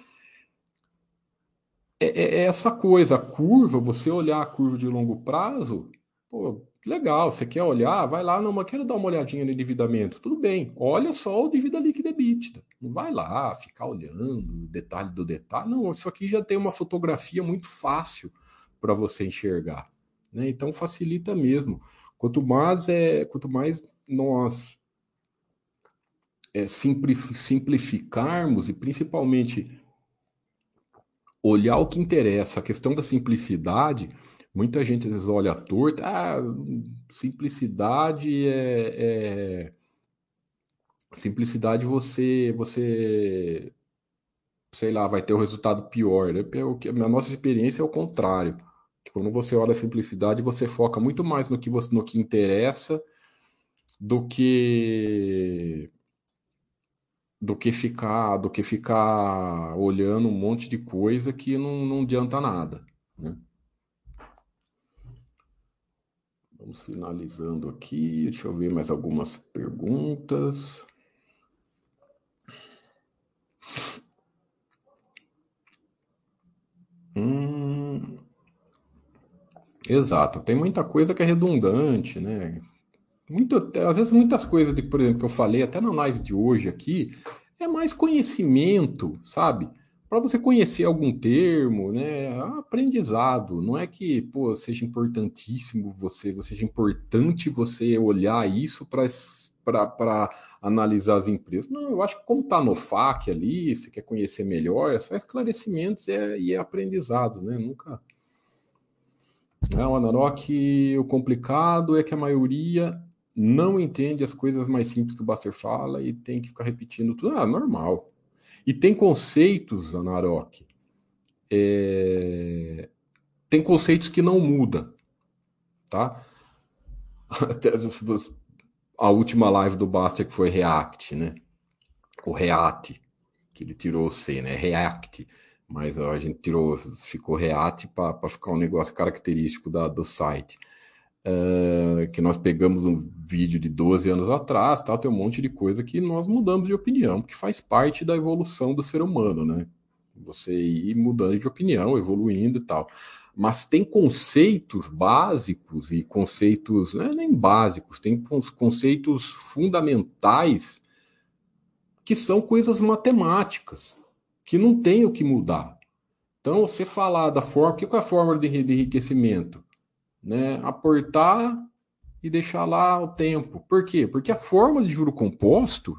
Speaker 1: é, é, é essa coisa, a curva, você olhar a curva de longo prazo, pô, Legal, você quer olhar? Vai lá, não, mas quero dar uma olhadinha no endividamento. Tudo bem, olha só o dívida líquida EBITDA. Não vai lá ficar olhando detalhe do detalhe. Não, isso aqui já tem uma fotografia muito fácil para você enxergar. Né? Então facilita mesmo. Quanto mais, é, quanto mais nós é, simplificarmos e principalmente olhar o que interessa, a questão da simplicidade Muita gente às vezes olha torto, ah, simplicidade é, é... simplicidade você você sei lá, vai ter um resultado pior, né? A nossa experiência é o contrário. Quando você olha a simplicidade, você foca muito mais no que você no que interessa do que do que ficar do que ficar olhando um monte de coisa que não, não adianta nada, né? Vamos finalizando aqui. Deixa eu ver mais algumas perguntas. Exato, tem muita coisa que é redundante, né? Muito, às vezes muitas coisas, de, por exemplo, que eu falei até na live de hoje aqui, é mais conhecimento, sabe? para você conhecer algum termo, né? Aprendizado. Não é que pô, seja importantíssimo você, seja importante você olhar isso para analisar as empresas. Não, eu acho que como está no FAQ ali, você quer conhecer melhor, é só esclarecimentos é, e é aprendizado, né? Nunca. Não, Anarok, o complicado é que a maioria não entende as coisas mais simples que o Buster fala e tem que ficar repetindo tudo. Ah, normal. E tem conceitos, Anarok, é... tem conceitos que não mudam, tá? a última live do Bastia que foi React, né? O React, que ele tirou o C, né? React. Mas a gente tirou, ficou React para ficar um negócio característico da, do site. Que nós pegamos um vídeo de 12 anos atrás, tal, tem um monte de coisa que nós mudamos de opinião, que faz parte da evolução do ser humano, né? Você ir mudando de opinião, evoluindo e tal. Mas tem conceitos básicos e conceitos, não é nem básicos, tem conceitos fundamentais que são coisas matemáticas, que não tem o que mudar. Então, você falar da forma, o que é a fórmula de enriquecimento? né, aportar e deixar lá o tempo. Por quê? Porque a fórmula de juro composto,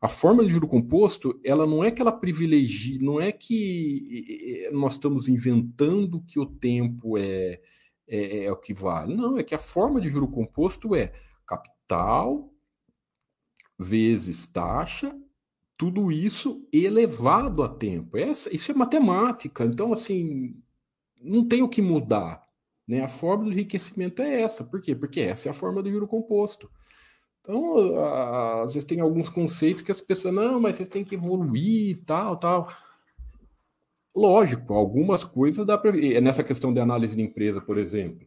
Speaker 1: a fórmula de juro composto, ela não é que ela privilegie, não é que nós estamos inventando que o tempo é, é, é o que vale. Não, é que a forma de juro composto é capital vezes taxa, tudo isso elevado a tempo. Essa, isso é matemática. Então, assim, não tem o que mudar. Né? A fórmula do enriquecimento é essa. Por quê? Porque essa é a forma do juro composto. Então, às vezes tem alguns conceitos que as pessoas, não, mas vocês têm que evoluir e tal, tal. Lógico, algumas coisas dá para. Nessa questão de análise de empresa, por exemplo.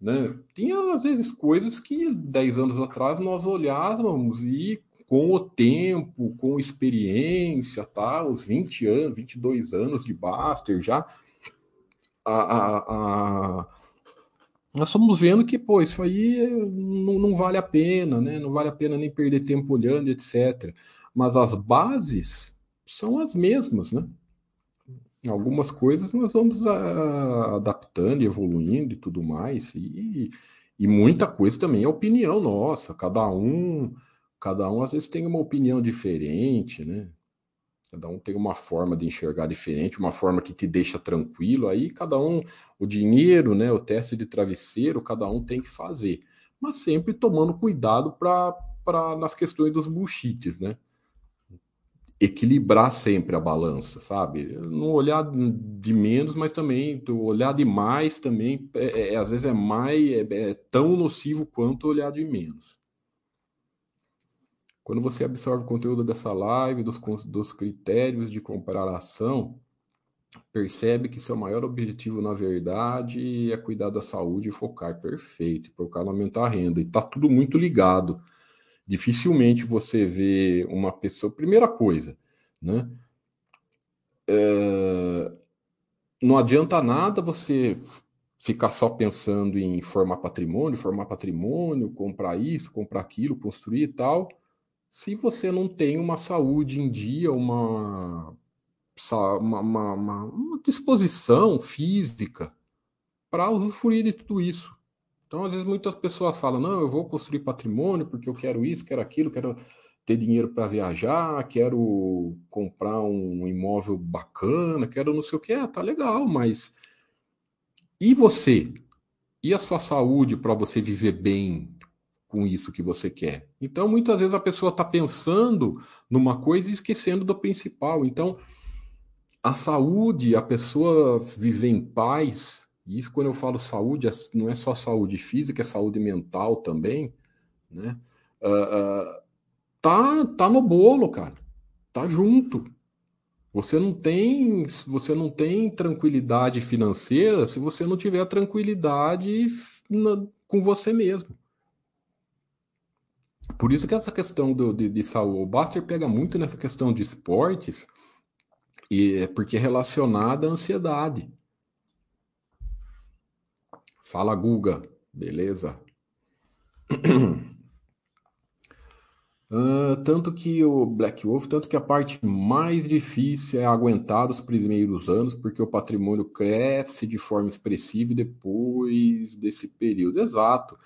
Speaker 1: Né? Tinha, às vezes, coisas que 10 anos atrás nós olhávamos e com o tempo, com experiência, tá? os 20 anos, 22 anos de Baster já, a, a, a nós estamos vendo que, pô, isso aí não, não, vale a pena, né? Não vale a pena nem perder tempo olhando, etc. Mas as bases são as mesmas, né? Algumas coisas nós vamos a, ah, adaptando, evoluindo e tudo mais. E, e muita coisa também é opinião nossa. Cada um, cada um às vezes tem uma opinião diferente, né? Cada um tem uma forma de enxergar diferente, uma forma que te deixa tranquilo. Aí cada um, o dinheiro, né, o teste de travesseiro, cada um tem que fazer, mas sempre tomando cuidado para nas questões dos bullshits, né? Equilibrar sempre a balança, sabe? Não olhar de menos, mas também olhar demais também é, é, é, às vezes é mais é, é tão nocivo quanto olhar de menos. Quando você absorve o conteúdo dessa live, dos, dos critérios de comparação, percebe que seu maior objetivo, na verdade, é cuidar da saúde e focar perfeito, focar aumentar a renda. E está tudo muito ligado. Dificilmente você vê uma pessoa. Primeira coisa, né? É... Não adianta nada você ficar só pensando em formar patrimônio, formar patrimônio, comprar isso, comprar aquilo, construir e tal se você não tem uma saúde em dia, uma, uma, uma, uma disposição física para usufruir de tudo isso. Então, às vezes, muitas pessoas falam: não, eu vou construir patrimônio porque eu quero isso, quero aquilo, quero ter dinheiro para viajar, quero comprar um imóvel bacana, quero não sei o que. É, tá legal, mas. E você? E a sua saúde para você viver bem, com isso que você quer. Então, muitas vezes a pessoa está pensando numa coisa e esquecendo do principal. Então, a saúde, a pessoa viver em paz, e isso quando eu falo saúde, não é só saúde física, é saúde mental também, né? Uh, uh, tá, tá no bolo, cara. Tá junto. Você não tem, você não tem tranquilidade financeira se você não tiver tranquilidade na, com você mesmo. Por isso que essa questão do, de, de saúde, o Buster pega muito nessa questão de esportes, e é porque é relacionada à ansiedade. Fala, Guga. Beleza? Uh, tanto que o Black Wolf, tanto que a parte mais difícil é aguentar os primeiros anos, porque o patrimônio cresce de forma expressiva depois desse período. Exato.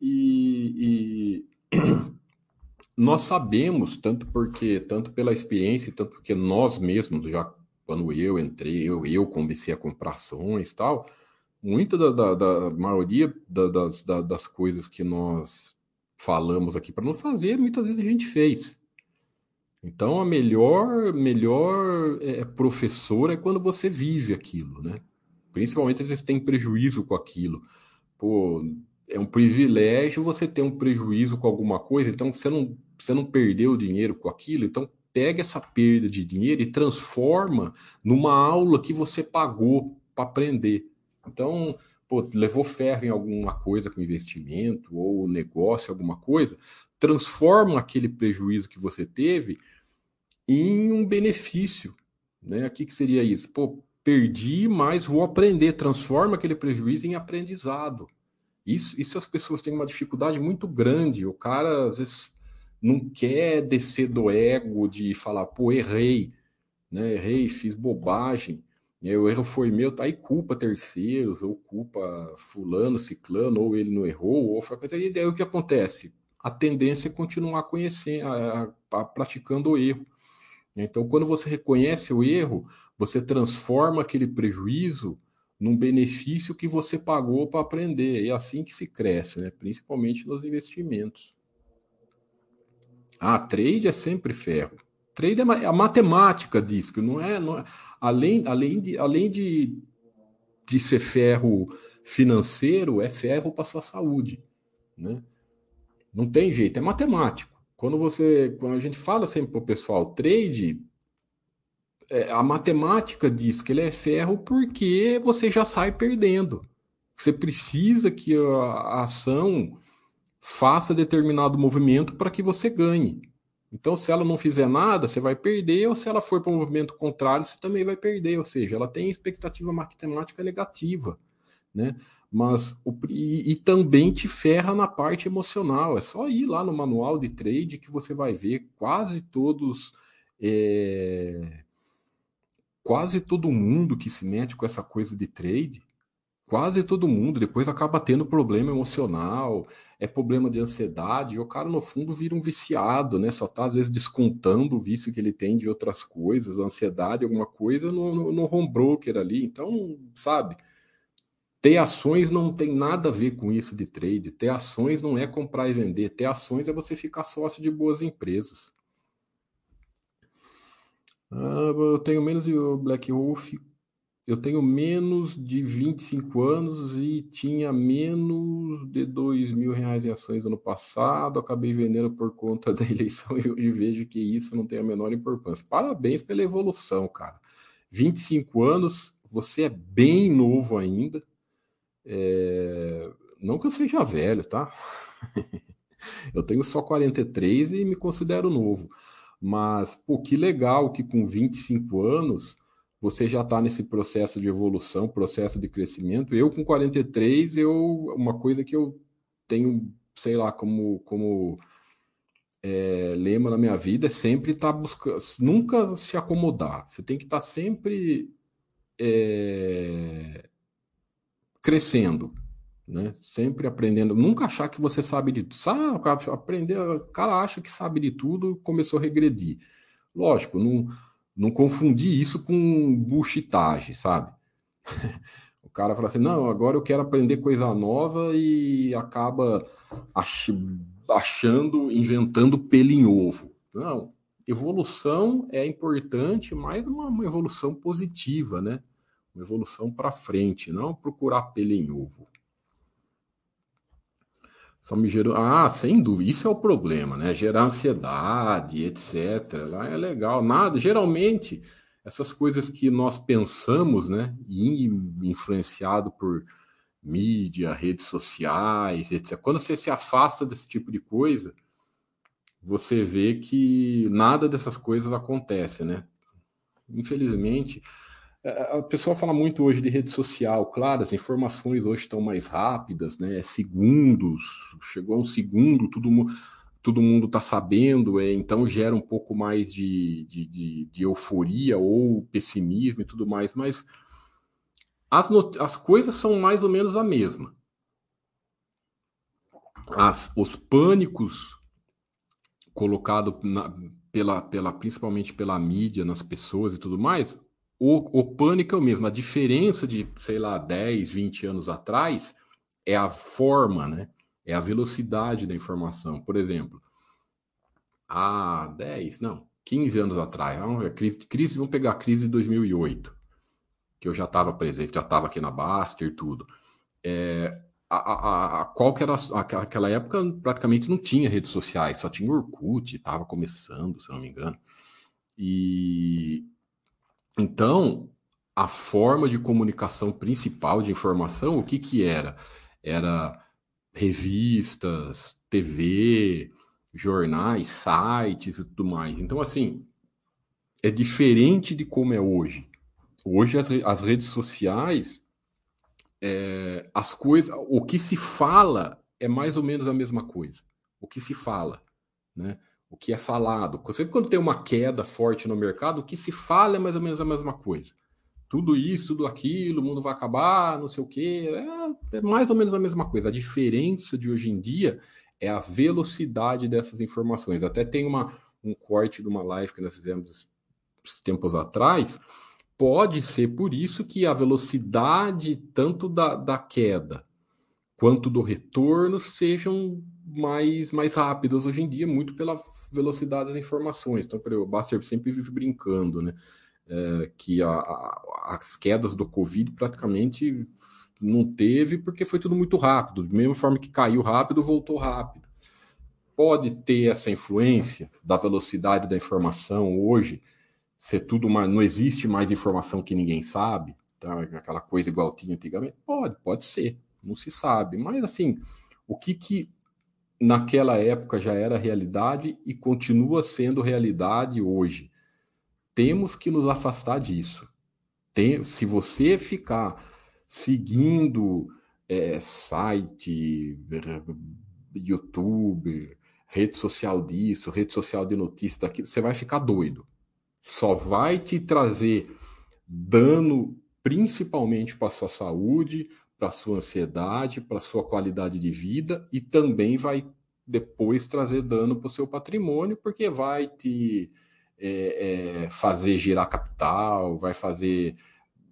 Speaker 1: E nós sabemos, tanto porque, tanto pela experiência, tanto porque nós mesmos, já quando eu entrei, eu, eu comecei a comprar ações e tal, muita da, da, da maioria da, das, das coisas que nós falamos aqui para não fazer, muitas vezes a gente fez. Então, a melhor, melhor é, professor é quando você vive aquilo, né? Principalmente se você tem prejuízo com aquilo. Pô, é um privilégio você ter um prejuízo com alguma coisa, então você não, você não perdeu dinheiro com aquilo, então pega essa perda de dinheiro e transforma numa aula que você pagou para aprender. Então, pô, levou ferro em alguma coisa com investimento ou negócio, alguma coisa, transforma aquele prejuízo que você teve em um benefício. Né? O que, que seria isso? Pô, perdi, mas vou aprender. Transforma aquele prejuízo em aprendizado. Isso, isso as pessoas têm uma dificuldade muito grande. O cara, às vezes, não quer descer do ego de falar, pô, errei, né? Errei, fiz bobagem. Aí, o erro foi meu, tá aí culpa terceiros, ou culpa fulano, ciclano, ou ele não errou, ou foi... E daí o que acontece? A tendência é continuar conhecendo, a, a, praticando o erro. Então, quando você reconhece o erro, você transforma aquele prejuízo num benefício que você pagou para aprender. E é assim que se cresce, né? principalmente nos investimentos. Ah, trade é sempre ferro. Trade é a matemática disso, que não é, não é além, além, de, além de, de ser ferro financeiro, é ferro para sua saúde, né? Não tem jeito, é matemático. Quando você, quando a gente fala sempre para o pessoal, trade, é, a matemática diz que ele é ferro porque você já sai perdendo. Você precisa que a, a ação faça determinado movimento para que você ganhe. Então, se ela não fizer nada, você vai perder, ou se ela for para o movimento contrário, você também vai perder. Ou seja, ela tem expectativa matemática negativa, né? Mas o, e, e, também te ferra na parte emocional. É só ir lá no manual de trade que você vai ver quase todos. É, quase todo mundo que se mete com essa coisa de trade quase todo mundo depois acaba tendo problema emocional, é problema de ansiedade, e o cara no fundo vira um viciado, né? Só tá às vezes descontando o vício que ele tem de outras coisas, ansiedade, alguma coisa no, no, no home broker ali. Então, sabe? Ter ações não tem nada a ver com isso de trade. Ter ações não é comprar e vender. Ter ações é você ficar sócio de boas empresas. Ah, eu tenho menos de Black Wolf eu tenho menos de 25 anos e tinha menos de 2 mil reais em ações ano passado, acabei vendendo por conta da eleição e hoje vejo que isso não tem a menor importância. Parabéns pela evolução, cara. 25 anos, você é bem novo ainda. É... Não que eu seja velho, tá? eu tenho só 43 e me considero novo. Mas, pô, que legal que com 25 anos você já está nesse processo de evolução, processo de crescimento. Eu, com 43, eu, uma coisa que eu tenho, sei lá, como, como é, lema na minha vida é sempre estar tá buscando, nunca se acomodar. Você tem que estar tá sempre é, crescendo, né? Sempre aprendendo. Nunca achar que você sabe de tudo. Sabe, aprender, o cara acha que sabe de tudo, começou a regredir. Lógico, não não confundir isso com buchitagem, sabe? o cara fala assim: não, agora eu quero aprender coisa nova e acaba ach achando, inventando pelo em ovo. Não, evolução é importante, mas uma, uma evolução positiva, né? Uma evolução para frente, não procurar pelo em ovo. Só me gerou. Ah, sem dúvida, isso é o problema, né? Gerar ansiedade, etc. É legal. Nada, geralmente, essas coisas que nós pensamos, né, influenciado por mídia, redes sociais, etc. Quando você se afasta desse tipo de coisa, você vê que nada dessas coisas acontece, né? Infelizmente, a pessoa fala muito hoje de rede social, claro, as informações hoje estão mais rápidas, né? É segundos, chegou a um segundo, tudo mundo todo mundo está sabendo, é, então gera um pouco mais de, de, de, de, euforia ou pessimismo e tudo mais, mas as, as coisas são mais ou menos a mesma. As, os pânicos colocados pela, pela, principalmente pela mídia, nas pessoas e tudo mais, o, o pânico é o mesmo. A diferença de, sei lá, 10, 20 anos atrás é a forma, né? é a velocidade da informação. Por exemplo, há 10, não, 15 anos atrás, a crise, crise, vamos pegar a crise de 2008, que eu já estava presente, já estava aqui na Baster e tudo. É, a, a, a, qual que era aquela época praticamente não tinha redes sociais, só tinha Orkut, estava começando, se eu não me engano. E então a forma de comunicação principal de informação, o que que era? Era revistas, TV, jornais, sites e tudo mais. Então, assim, é diferente de como é hoje. Hoje, as, as redes sociais, é, as coisas, o que se fala é mais ou menos a mesma coisa. O que se fala, né? O que é falado. Sempre quando tem uma queda forte no mercado, o que se fala é mais ou menos a mesma coisa tudo isso, tudo aquilo, o mundo vai acabar, não sei o quê. É, é, mais ou menos a mesma coisa. A diferença de hoje em dia é a velocidade dessas informações. Até tem uma, um corte de uma live que nós fizemos tempos atrás. Pode ser por isso que a velocidade tanto da, da queda quanto do retorno sejam mais, mais rápidas hoje em dia, muito pela velocidade das informações. Então, o Baster sempre vive brincando, né? é, que a, a, as quedas do Covid praticamente não teve, porque foi tudo muito rápido. Da mesma forma que caiu rápido, voltou rápido. Pode ter essa influência da velocidade da informação hoje, ser tudo mais. Não existe mais informação que ninguém sabe, tá? aquela coisa igual tinha antigamente. Pode, pode ser, não se sabe. Mas assim, o que que naquela época já era realidade e continua sendo realidade hoje? temos que nos afastar disso. Tem, se você ficar seguindo é, site, YouTube, rede social disso, rede social de notícias daquilo, você vai ficar doido. Só vai te trazer dano principalmente para sua saúde, para sua ansiedade, para sua qualidade de vida e também vai depois trazer dano para o seu patrimônio, porque vai te é, é, fazer girar capital, vai fazer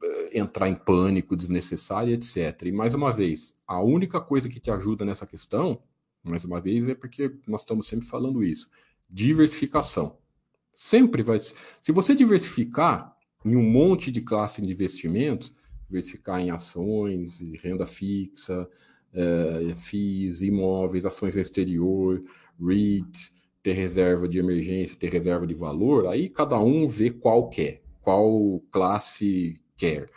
Speaker 1: é, entrar em pânico desnecessário, etc. E mais uma vez, a única coisa que te ajuda nessa questão, mais uma vez, é porque nós estamos sempre falando isso: diversificação. Sempre vai. Se você diversificar em um monte de classe de investimentos, diversificar em ações, renda fixa, é, FIIs, imóveis, ações no exterior, REIT, ter reserva de emergência, ter reserva de valor, aí cada um vê qual quer, qual classe quer.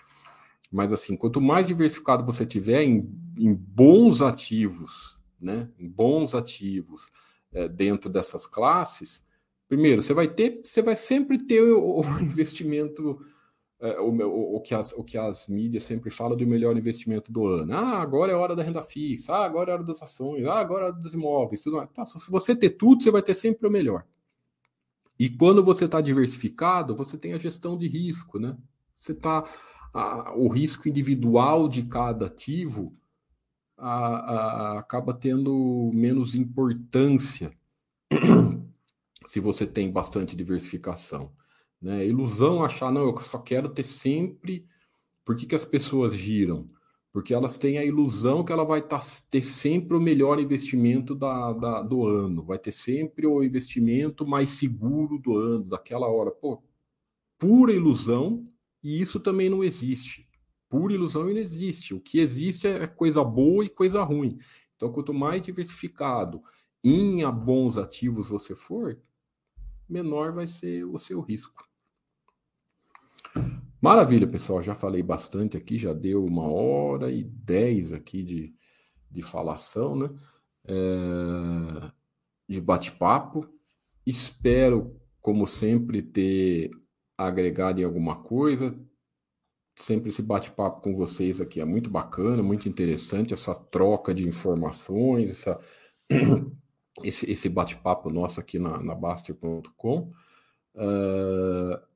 Speaker 1: Mas assim, quanto mais diversificado você tiver em, em bons ativos, né, em bons ativos é, dentro dessas classes, primeiro você vai ter, você vai sempre ter o, o investimento é, o, o, que as, o que as mídias sempre falam do melhor investimento do ano. Ah, agora é hora da renda fixa, ah, agora é hora das ações, ah, agora é hora dos imóveis, tudo mais. Tá, se você ter tudo, você vai ter sempre o melhor. E quando você está diversificado, você tem a gestão de risco, né? Você está. o risco individual de cada ativo a, a, acaba tendo menos importância se você tem bastante diversificação. Né? Ilusão achar, não, eu só quero ter sempre. Por que, que as pessoas giram? Porque elas têm a ilusão que ela vai tá, ter sempre o melhor investimento da, da, do ano, vai ter sempre o investimento mais seguro do ano, daquela hora. Pô, pura ilusão, e isso também não existe. Pura ilusão não existe. O que existe é coisa boa e coisa ruim. Então, quanto mais diversificado em bons ativos você for, menor vai ser o seu risco. Maravilha, pessoal. Já falei bastante aqui, já deu uma hora e dez aqui de, de falação, né? É, de bate-papo. Espero, como sempre, ter agregado em alguma coisa. Sempre esse bate-papo com vocês aqui é muito bacana, muito interessante, essa troca de informações, essa, esse, esse bate-papo nosso aqui na, na Baster.com. Uh,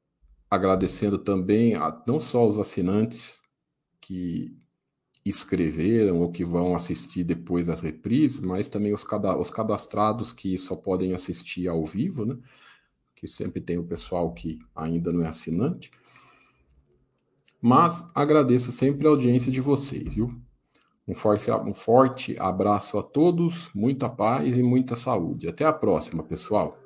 Speaker 1: agradecendo também a, não só os assinantes que escreveram ou que vão assistir depois das reprises, mas também os, cada, os cadastrados que só podem assistir ao vivo, né? Que sempre tem o pessoal que ainda não é assinante. Mas agradeço sempre a audiência de vocês, viu? Um forte, um forte abraço a todos, muita paz e muita saúde. Até a próxima, pessoal.